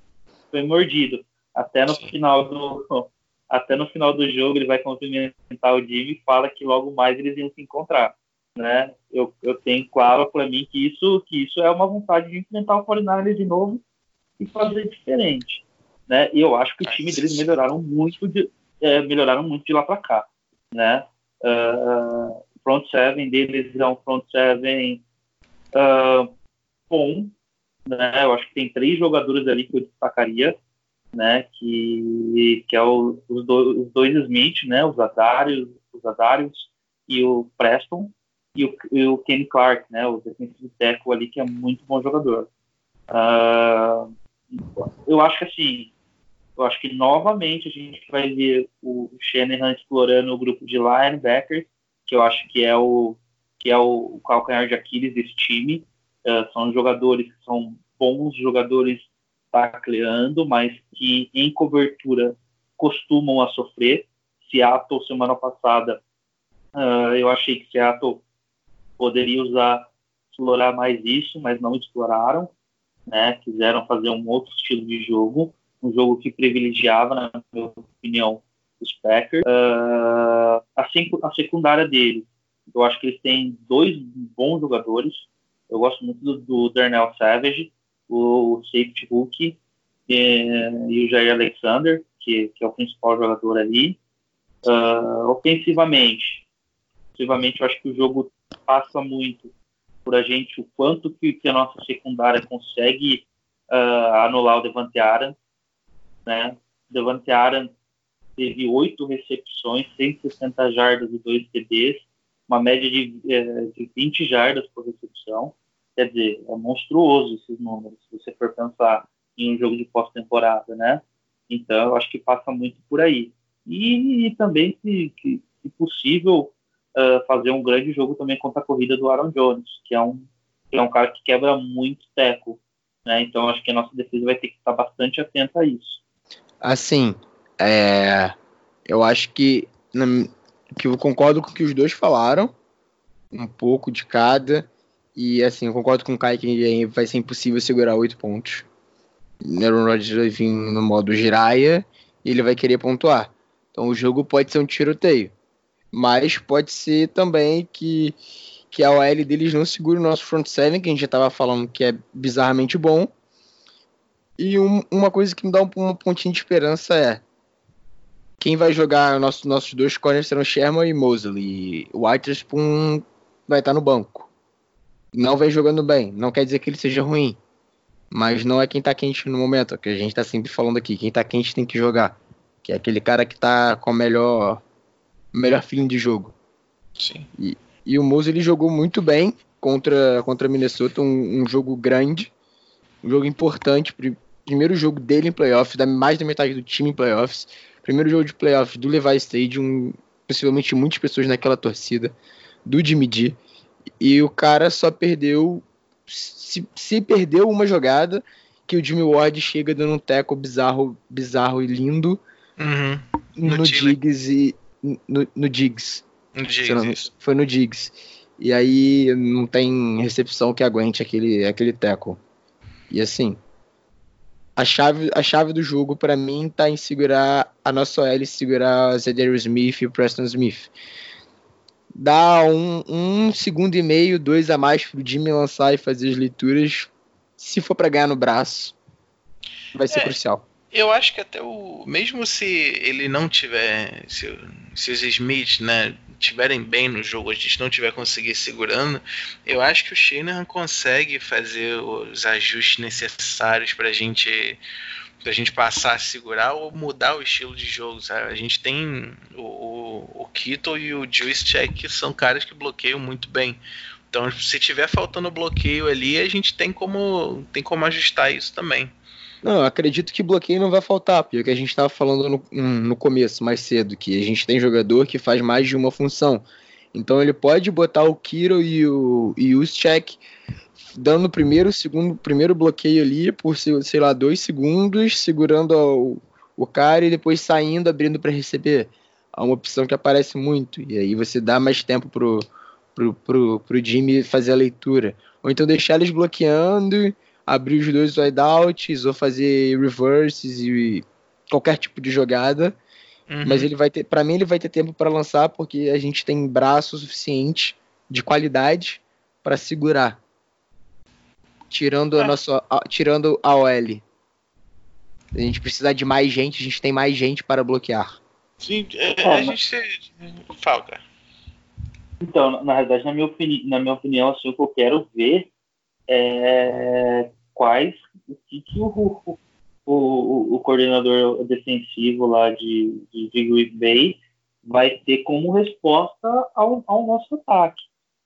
foi mordido. Até no Sim. final do. Até no final do jogo ele vai cumprimentar o Jimmy e fala que logo mais eles iam se encontrar né? Eu, eu tenho claro para mim que isso, que isso é uma vontade de enfrentar o 49 de novo e fazer diferente, né? E eu acho que o time deles melhoraram muito de, é, melhoraram muito de lá para cá, né? Uh, front seven deles é um front seven uh, bom, né? Eu acho que tem três jogadores ali que eu destacaria, né? Que que é o, os, do, os dois Smith, né? Os Adários, os Adários e o Preston, e o, e o Kenny Clark, né, o defensivo tackle ali, que é muito bom jogador. Uh, eu acho que assim, eu acho que novamente a gente vai ver o Shanahan explorando o grupo de linebackers, que eu acho que é o que é o, o calcanhar de Aquiles desse time. Uh, são jogadores que são bons jogadores tacleando, mas que em cobertura costumam a sofrer. Seattle, semana passada, uh, eu achei que Seattle poderia usar, explorar mais isso, mas não exploraram, né? Quiseram fazer um outro estilo de jogo, um jogo que privilegiava, na minha opinião, os Packers. Uh, a, a secundária dele, eu acho que eles têm dois bons jogadores. Eu gosto muito do, do Darnell Savage, o safety Hook e, e, o Jair Alexander, que, que, é o principal jogador ali. Uh, ofensivamente, ofensivamente, eu acho que o jogo passa muito por a gente o quanto que, que a nossa secundária consegue uh, anular o Devante Aran, né? Devante Aran teve oito recepções, 160 jardas e dois TDs, uma média de, eh, de 20 jardas por recepção. Quer dizer, é monstruoso esses números, se você for pensar em um jogo de pós-temporada, né? Então, eu acho que passa muito por aí. E, e também, se, que, se possível, uh, fazer um grande jogo também contra a corrida do Aaron Jones, que é um, que é um cara que quebra muito teco. Né? Então acho que a nossa defesa vai ter que estar bastante atenta a isso. Assim, é, eu acho que, que eu concordo com o que os dois falaram, um pouco de cada. E assim, eu concordo com o Kai que vai ser impossível segurar oito pontos. Aaron Rodgers vai vir no modo giraia e ele vai querer pontuar. Então o jogo pode ser um tiroteio. Mas pode ser também que, que a OL deles não segure o nosso front seven, que a gente já estava falando que é bizarramente bom. E um, uma coisa que me dá um, um pontinho de esperança é quem vai jogar nossos nossos dois corners serão Sherman e Mosley. O Witherspoon vai estar no banco. Não vem jogando bem. Não quer dizer que ele seja ruim. Mas não é quem tá quente no momento. É que a gente tá sempre falando aqui. Quem tá quente tem que jogar. Que é aquele cara que tá com a melhor melhor feeling de jogo. Sim. E, e o Mose ele jogou muito bem contra contra Minnesota, um, um jogo grande, um jogo importante, primeiro jogo dele em playoffs, da mais da metade do time em playoffs, primeiro jogo de playoffs do Levi Stadium, possivelmente muitas pessoas naquela torcida do Jimmy G, e o cara só perdeu se, se perdeu uma jogada que o Jimmy Ward chega dando um teco bizarro, bizarro e lindo uhum. no, no Diggs e, no, no Diggs. No Diggs. Foi no Diggs. E aí não tem recepção que aguente aquele, aquele tackle. E assim, a chave, a chave do jogo pra mim tá em segurar a nossa OL, segurar Zedarius Smith e o Preston Smith. Dá um, um segundo e meio, dois a mais pro Jimmy lançar e fazer as leituras. Se for pra ganhar no braço, vai ser É. crucial. Eu acho que até o. Mesmo se ele não tiver. Se, se os Smith, né, tiverem bem no jogo, a gente não tiver conseguir segurando, eu acho que o Shanahan consegue fazer os ajustes necessários pra gente. Pra gente passar a segurar ou mudar o estilo de jogo, sabe? A gente tem o, o, o e o Juice que são caras que bloqueiam muito bem. Então, se tiver faltando bloqueio ali, a gente tem como, tem como ajustar isso também. Não, acredito que bloqueio não vai faltar, porque é o que a gente estava falando no, no começo, mais cedo, que a gente tem jogador que faz mais de uma função. Então ele pode botar o Kiro e o e o Check dando o primeiro, segundo, primeiro bloqueio ali por, sei sei lá, dois segundos, segurando o, o cara e depois saindo, abrindo para receber. É uma opção que aparece muito. E aí você dá mais tempo pro, pro, pro, pro Jimmy fazer a leitura. Ou então deixar eles bloqueando abrir os dois wideouts ou fazer reverses e qualquer tipo de jogada, Uhum. mas ele vai ter, para mim ele vai ter tempo para lançar porque a gente tem braço suficiente de qualidade para segurar. Tirando a É. nossa, a- tirando a OL. A gente precisar de mais gente, a gente tem mais gente para bloquear. Sim, é, Ah, a gente. Fala, cara. Então, na, na realidade, na minha, opini na minha opinião, assim, o que eu quero ver é quais o que, que o, o, o, o coordenador defensivo lá de, de, de Green Bay vai ter como resposta ao, ao nosso ataque.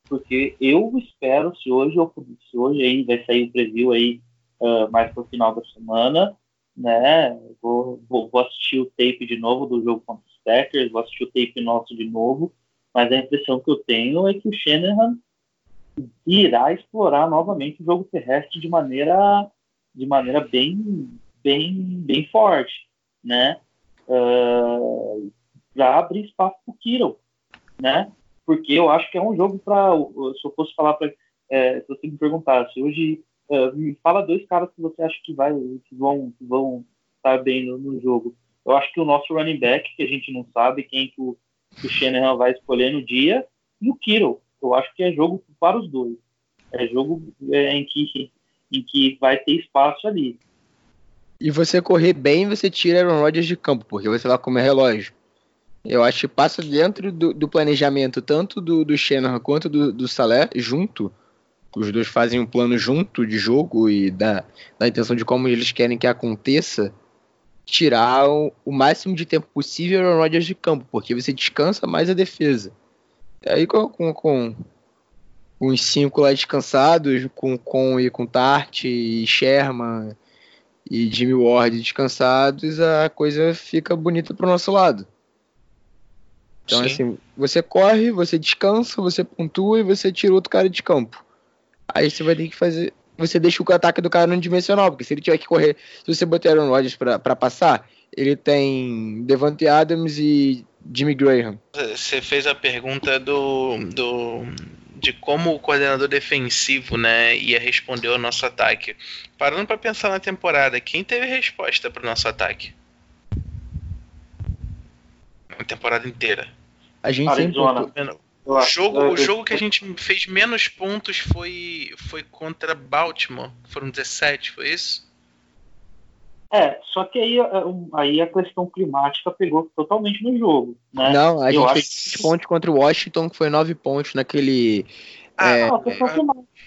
Porque eu espero, se hoje, eu- se hoje ainda vai sair o preview aí ah, mais pro final da semana, né? Vou, vou, vou assistir o tape de novo do jogo contra os Packers, vou assistir o tape nosso de novo, mas a impressão que eu tenho é que o Shanahan irá explorar novamente o jogo terrestre de maneira de maneira bem bem bem forte, né? para abrir espaço para o Kiro, né? Porque eu acho que é um jogo para se eu fosse falar para se você me perguntasse hoje Uh, me fala dois caras que você acha que vai que vão que vão estar bem no, no, jogo. Eu acho que o nosso running back, que a gente não sabe quem que o, que o vai escolher no dia, e o Kiro. Eu acho que é jogo para os dois. É jogo é, em, que, em que vai ter espaço ali. E você correr bem, você tira Aaron Rodgers de campo, porque você vai comer relógio. Eu acho que passa dentro do, do planejamento, tanto do, do quanto do, do Salé, junto os dois fazem um plano junto de jogo e da, da intenção de como eles querem que aconteça, tirar o, o máximo de tempo possível Aaron Rodgers de campo, porque você descansa mais a defesa. Aí com, com, com, os cinco lá descansados, com, com e com Tart e Sherman e Jimmy Ward descansados, a coisa fica bonita pro nosso lado. Então, Sim. assim, você corre, você descansa, você pontua e você tira outro cara de campo. Aí você vai ter que fazer. Você deixa o ataque do cara no dimensional, porque se ele tiver que correr. Se você botar Aaron Rodgers pra, pra passar, ele tem Devante Adams e Jimmy Graham. Você fez a pergunta do. do de como o coordenador defensivo né, ia responder ao nosso ataque. Parando para pensar na temporada, quem teve resposta para o nosso ataque? A temporada inteira. A gente Arizona. sempre. O jogo, o jogo que a gente fez menos pontos foi, foi contra Baltimore. Foram 17, foi isso? É, só que aí, aí a questão climática pegou totalmente no jogo. Né? Não, a Eu gente acho fez que... pontos contra o Washington, que foi 9 pontos naquele. Ah, é, não, climática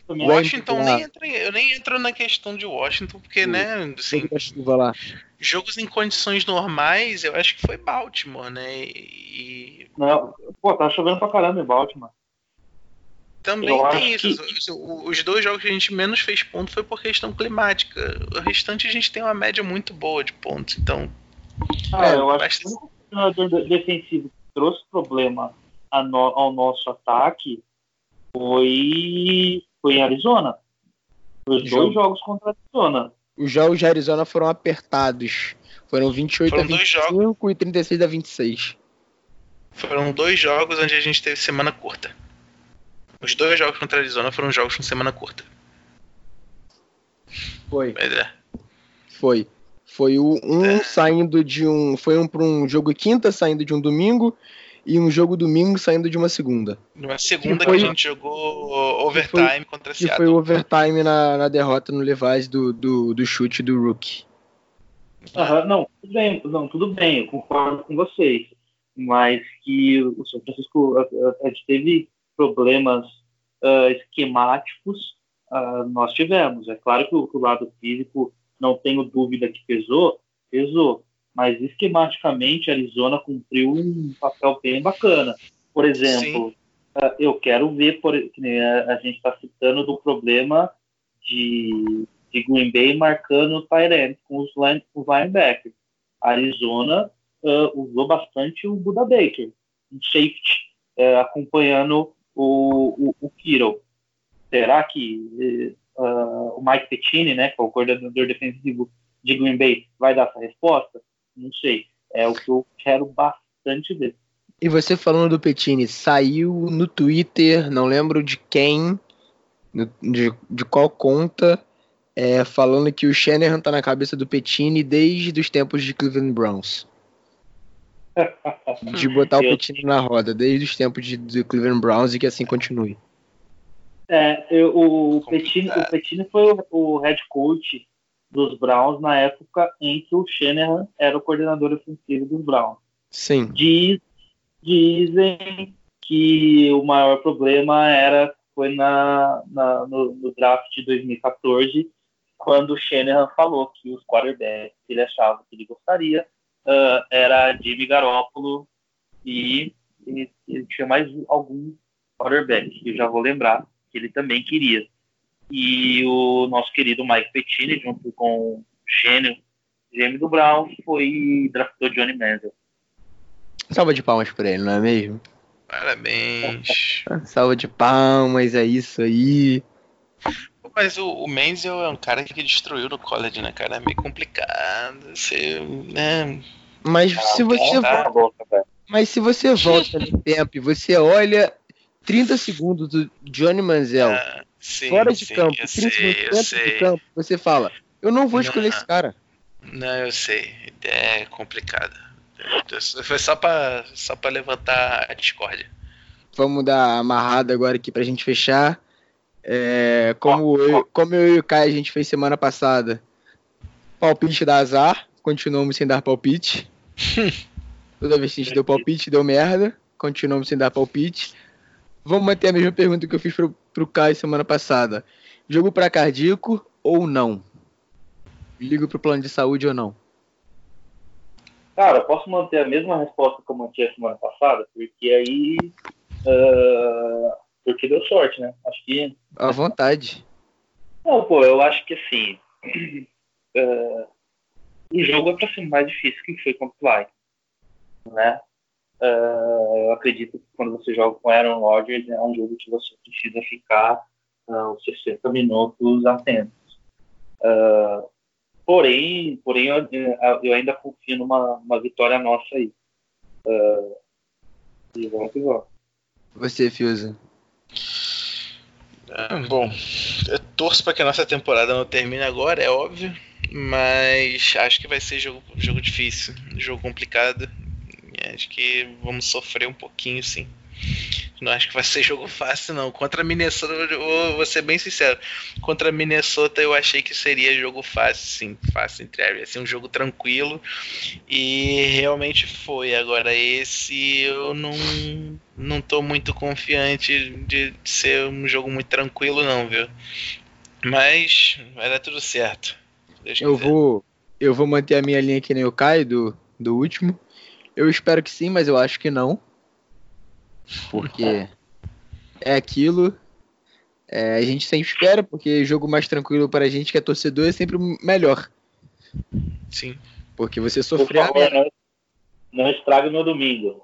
também. Washington nem entra, eu nem entro na questão de Washington, porque, Sim. né, assim, chuva lá. jogos em condições normais, eu acho que foi Baltimore, né? E Não, pô, tá chovendo pra caramba em Baltimore. Também Eu tem isso. Os- Os dois jogos que a gente menos fez ponto foi por questão climática. O restante a gente tem uma média muito boa de pontos, então. Ah, É, eu acho que o de- defensivo que trouxe problema no- ao nosso ataque foi, foi em Arizona. Os Jogo. dois jogos contra Arizona. Os jogos de Arizona foram apertados. Foram 28 Foram a dois 25 e 36 a 26. foram dois jogos onde a gente teve semana curta. Os dois jogos contra a Arizona foram jogos com semana curta. Foi. Mas é. Foi. Foi o um É. saindo de um. Foi um para um jogo quinta saindo de um domingo e um jogo domingo saindo de uma segunda. Numa segunda que, foi- a gente jogou overtime contra Que foi Seattle. o overtime na, na derrota no Levi's do, do, do chute do Rookie. Aham, não, tudo bem, não, tudo bem, eu concordo com vocês. Mas que o São Francisco a, a- a gente teve problemas ah, esquemáticos, ah, nós tivemos. É claro que o, o lado físico, não tenho dúvida que pesou, pesou. Mas esquematicamente, a Arizona cumpriu um papel bem bacana. Por exemplo, ah, eu quero ver, por, que a, a gente está citando do problema de, de Green Bay marcando o Tyrant com os, line, com os linebackers. A Arizona usou bastante o Buda Baker, um safety, eh, acompanhando o, o, o Kittle. Será que ah, o Mike Pettine, né, que é o coordenador defensivo de Green Bay, vai dar essa resposta? Não sei. É o que eu quero bastante ver. E você falando do Petini, saiu no Twitter, não lembro de quem, de, de qual conta, é, falando que o Shanahan tá na cabeça do Petini desde os tempos de Cleveland Browns. De botar o Eu- Petini na roda, desde os tempos de, de Cleveland Browns e que assim continue. É, eu- o. Pettine, o Pettine foi o, o head coach dos Browns na época em que o Shanahan era o coordenador ofensivo dos Browns. Sim. Diz, dizem que o maior problema era foi na, na- no, no draft de 2014, quando o Shanahan falou que os quarterbacks que ele achava que ele gostaria ah, era Jimmy Garoppolo e, e ele tinha mais algum quarterback, que eu já vou lembrar, que ele também queria. E o nosso querido Mike Pettine, junto com o gênio, gêmeo do Brown, foi e draftou Johnny Manziel. Salva de palmas pra ele, não é mesmo? Parabéns. Salva de palmas, é isso aí. Mas o, o Menzel é um cara que destruiu no college, né, cara? É meio complicado. Você, né? Mas se você tá. Tá tá Mas se você volta no tempo e você olha 30 segundos do Johnny Manziel ah, sim, fora de sim, campo, eu 30 sei, segundos dentro de campo, você fala, eu não vou escolher Não. esse cara. Não, eu sei. É complicado. Foi só pra, só pra levantar a discórdia. Vamos dar amarrada agora aqui pra gente fechar. É, como, eu, como eu e o Kai a gente fez semana passada, palpite da azar, continuamos sem dar palpite. Toda vez que a gente deu palpite, deu merda, continuamos sem dar palpite. Vamos manter a mesma pergunta que eu fiz pro, pro Kai semana passada. Jogo pra cardíaco ou não? Ligo pro plano de saúde ou não? Cara, eu posso manter a mesma resposta que eu mantive a semana passada, porque aí. ah, porque deu sorte, né? Acho que. À vontade. Não, pô, eu acho que assim. ah, o jogo é pra ser mais difícil que foi contra o Lions, né? Ah, eu acredito que quando você joga com Aaron Rodgers é um jogo que você precisa ficar ah, os 60 minutos atentos. Ah, porém, porém eu, eu ainda confio numa uma vitória nossa aí. Ah, e vamos que vamos. Você, Fiuza. Ah, bom, eu torço pra que a nossa temporada não termine agora, é óbvio. Mas acho que vai ser jogo, jogo difícil, jogo complicado. Acho que vamos sofrer um pouquinho, sim. Não acho que vai ser jogo fácil, não. Contra a Minnesota, eu vou, ser bem sincero. Contra a Minnesota, eu achei que seria jogo fácil, sim. Fácil entre aspas. Ser um jogo tranquilo. E realmente foi. Agora, esse eu não, não tô muito confiante de ser um jogo muito tranquilo, não, viu? Mas vai dar tudo certo. Eu quiser. vou, eu vou manter a minha linha que nem o Kai do, do último. Eu espero que sim, mas eu acho que não. Porque é aquilo. É, a gente sempre espera, porque jogo mais tranquilo para a gente que é torcedor é sempre melhor. Sim. Porque você Por favor, merda. não, não estrague meu domingo.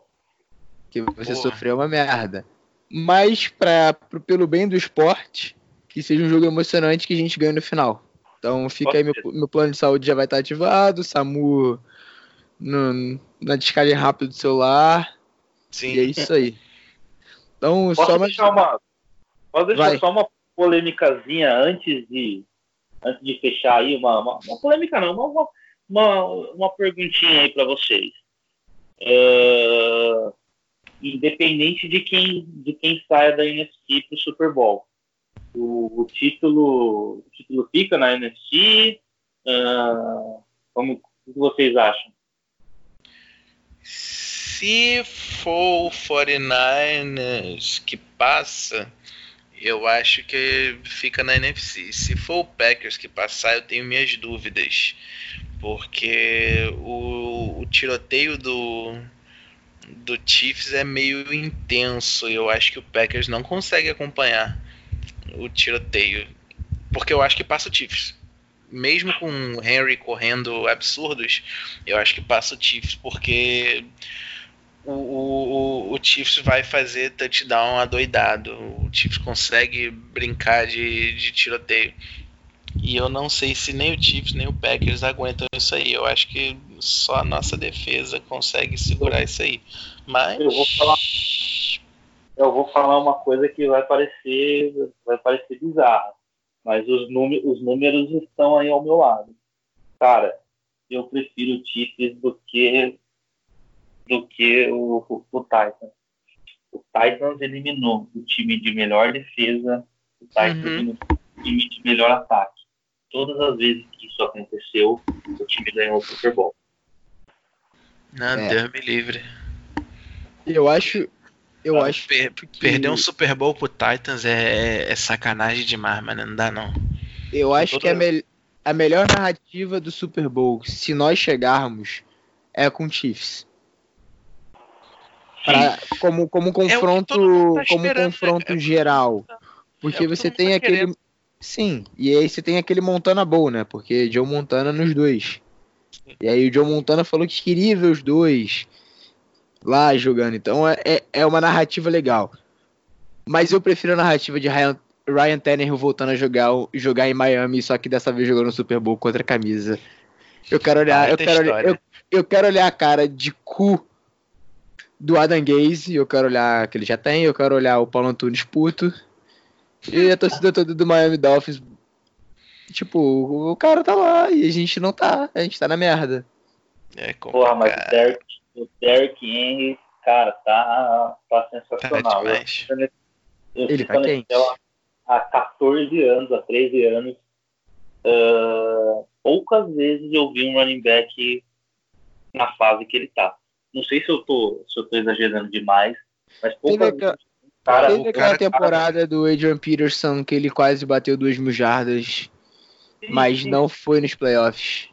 Que você Porra. sofreu uma merda. Mas pra, pro, pelo bem do esporte, que seja um jogo emocionante que a gente ganhe no final. Então fica aí, meu, meu plano de saúde já vai estar ativado, SAMU no, na descarga rápida do celular. Sim. E é isso aí. Então, Posso só mais. deixar uma. Posso deixar Vai. só uma polêmicazinha antes de. Antes de fechar aí, uma, uma, uma polêmica não, uma, uma, uma perguntinha aí para vocês. É, independente de quem, de quem saia da NFC pro Super Bowl. O, o título, o título fica na NFC. Ah, como o que vocês acham? Se for o 49ers que passa, eu acho que fica na NFC. Se for o Packers que passar, eu tenho minhas dúvidas. Porque o, o tiroteio do, do Chiefs é meio intenso. Eu acho que o Packers não consegue acompanhar o tiroteio. Porque eu acho que passa o Chiefs. Mesmo com o Henry correndo absurdos, eu acho que passa o Chiefs, porque o, o, o Chiefs vai fazer touchdown adoidado. O Chiefs consegue brincar de, de tiroteio. E eu não sei se nem o Chiefs nem o Packers aguentam isso aí. Eu acho que só a nossa defesa consegue segurar isso aí. Mas. Eu vou falar- Eu vou falar uma coisa que vai parecer, vai parecer bizarra, mas os, os números estão aí ao meu lado. Cara, eu prefiro o Chiefs do que do que o, o, o Titans. O Titans eliminou o time de melhor defesa, o Titans Uhum. eliminou o time de melhor ataque. Todas as vezes que isso aconteceu, o time ganhou o Super Bowl. Não, É. Deus me livre. Eu acho. Eu Ah, acho. per- que- Perder um Super Bowl pro Titans é, é sacanagem demais, mano. Não dá não. Eu acho que a, mel- a melhor narrativa do Super Bowl, se nós chegarmos, é com o Chiefs. Pra- como, como confronto, É todo mundo tá como confronto né? geral. É Porque você tem tá aquele. querendo. Sim, e aí você tem aquele Montana Bowl, né? Porque Joe Montana nos dois. E aí o Joe Montana falou que queria ver os dois lá jogando. Então é, é, é uma narrativa legal. Mas eu prefiro a narrativa de Ryan, Ryan Tannehill voltando a jogar, jogar em Miami, só que dessa vez jogando no Super Bowl contra a camisa. Eu quero olhar, eu quero, olhar- eu, eu quero olhar a cara de cu do Adam Gaze, eu quero olhar que ele já tem, eu quero olhar o Paulo Antunes puto. E a torcida toda do Miami Dolphins. Tipo, o cara tá lá e a gente não tá. A gente tá na merda. É Porra, mas o. Derrick, o Derrick Henry, cara, tá, tá Tá sensacional. demais. Eu, eu Ele tá quente. há 14 anos, há 13 anos. Ah, poucas vezes eu vi um running back na fase que ele tá. Não sei se eu tô, se eu tô exagerando demais, mas poucas Teve aquela- Cara, Teve aquela cara- temporada do Adrian Peterson que ele quase bateu duas mil jardas, mas não foi nos playoffs.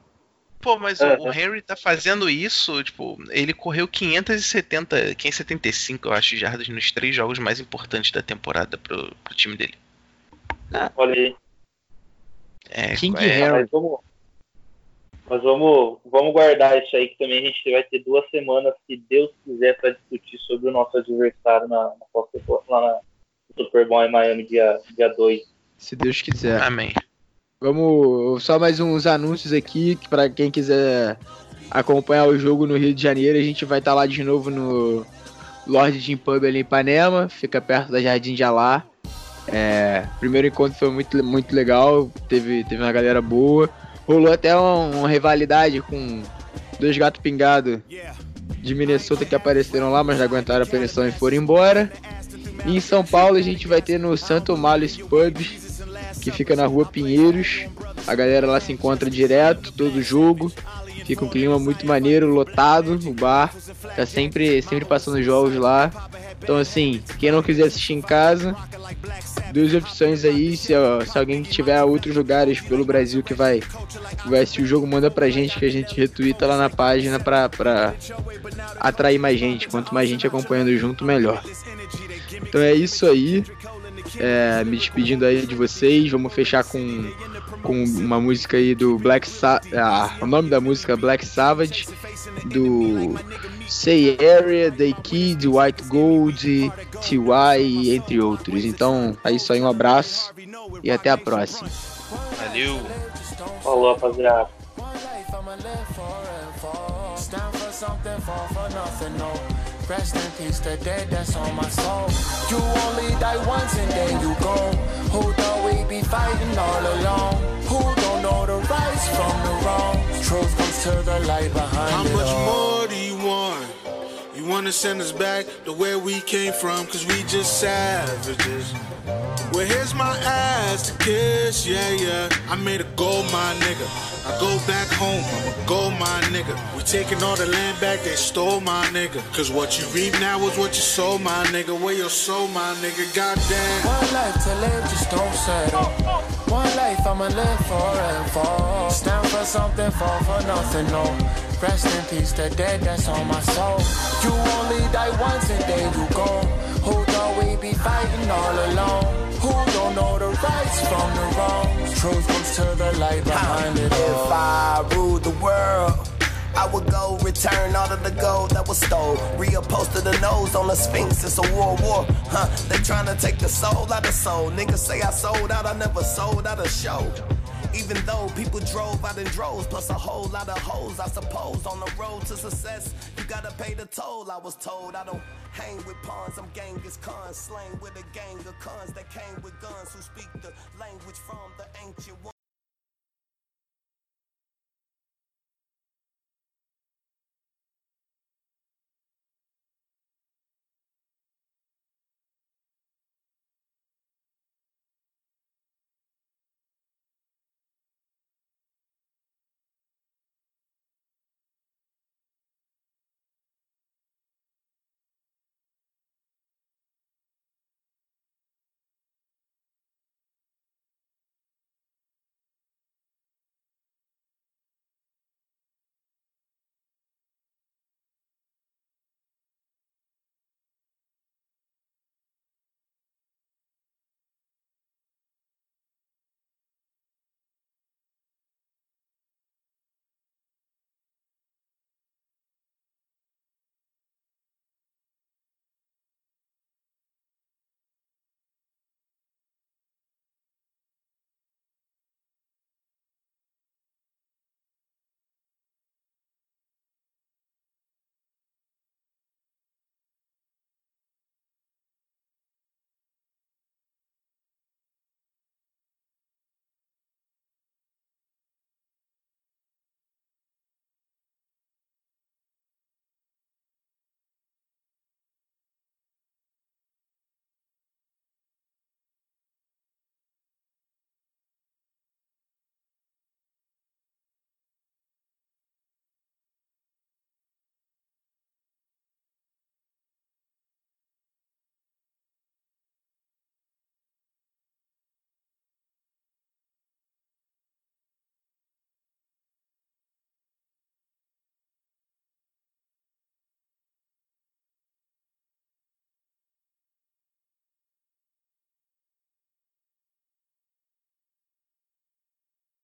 Pô, mas É, o, o Henry tá fazendo isso, tipo, ele correu 570, 575, eu acho, jardas nos três jogos mais importantes da temporada pro, pro time dele. Olha aí. É, King é, Henry. Mas vamos, mas vamos, vamos guardar isso aí, que também a gente vai ter duas semanas, se Deus quiser, para discutir sobre o nosso adversário na, na, pós- lá na no Super Bowl em Miami, dia, dia 2. Se Deus quiser. amém. Vamos só mais uns anúncios aqui que para quem quiser acompanhar o jogo no Rio de Janeiro, a gente vai estar lá de novo no Lord Jim Pub ali em Ipanema, fica perto da Jardim de Alá. É, primeiro encontro foi muito, muito legal, teve, teve uma galera boa. Rolou até uma, rivalidade com dois gatos pingados de Minnesota que apareceram lá, mas não aguentaram a pressão e foram embora. E em São Paulo a gente vai ter no Santo Malice Pub, que fica na rua Pinheiros. A galera lá se encontra direto, todo jogo. Fica um clima muito maneiro, lotado, o bar. Tá sempre, sempre passando jogos lá. Então assim, quem não quiser assistir em casa, duas opções aí. Se, se alguém tiver outros lugares pelo Brasil que vai, vai assistir o jogo, manda pra gente que a gente retuita lá na página pra, pra atrair mais gente. Quanto mais gente acompanhando junto, melhor. Então é isso aí. É, me despedindo aí de vocês. Vamos fechar com, com uma música aí do Black Sa ah, O nome da música é Black Savage, do Say Area, The Kid, White Gold, T.Y., entre outros. Então é isso aí, um abraço e até a próxima. Valeu. Falou, rapaziada. Rest in peace, the dead that's on my soul. You only die once and then you go. Who thought we be fighting all alone? Who rights from the wrong? Truth comes to the light behind How much more do you want? You wanna send us back to where we came from, cause we just savages. Well, here's my ass to kiss, yeah, yeah. I made a gold my nigga. I go back home, I'm a gold nigga. We taking all the land back they stole, my nigga. Cause what you reap now is what you sow, my nigga. Where your soul, my nigga, goddamn. One life to live, just don't settle. One life I'ma live forever. Stand for something, fall for nothing, no. Rest in peace, the dead that's on my soul. You only die once and then you go. Who thought we be fighting all alone? Who don't know the rights from the wrongs? Truth comes to the light behind it If. I rule the world, I would go return all of the gold that was stole. Reupholster to the nose on the Sphinx, it's a world war. Huh? They tryna take the soul out of soul. Niggas say I sold out, I never sold out a show. Even though people drove out in droves, plus a whole lot of hoes, I suppose. On the road to success, you gotta pay the toll. I was told I don't hang with pawns, I'm Genghis Khan, slain with a gang of cons that came with guns who speak the language from the ancient ones.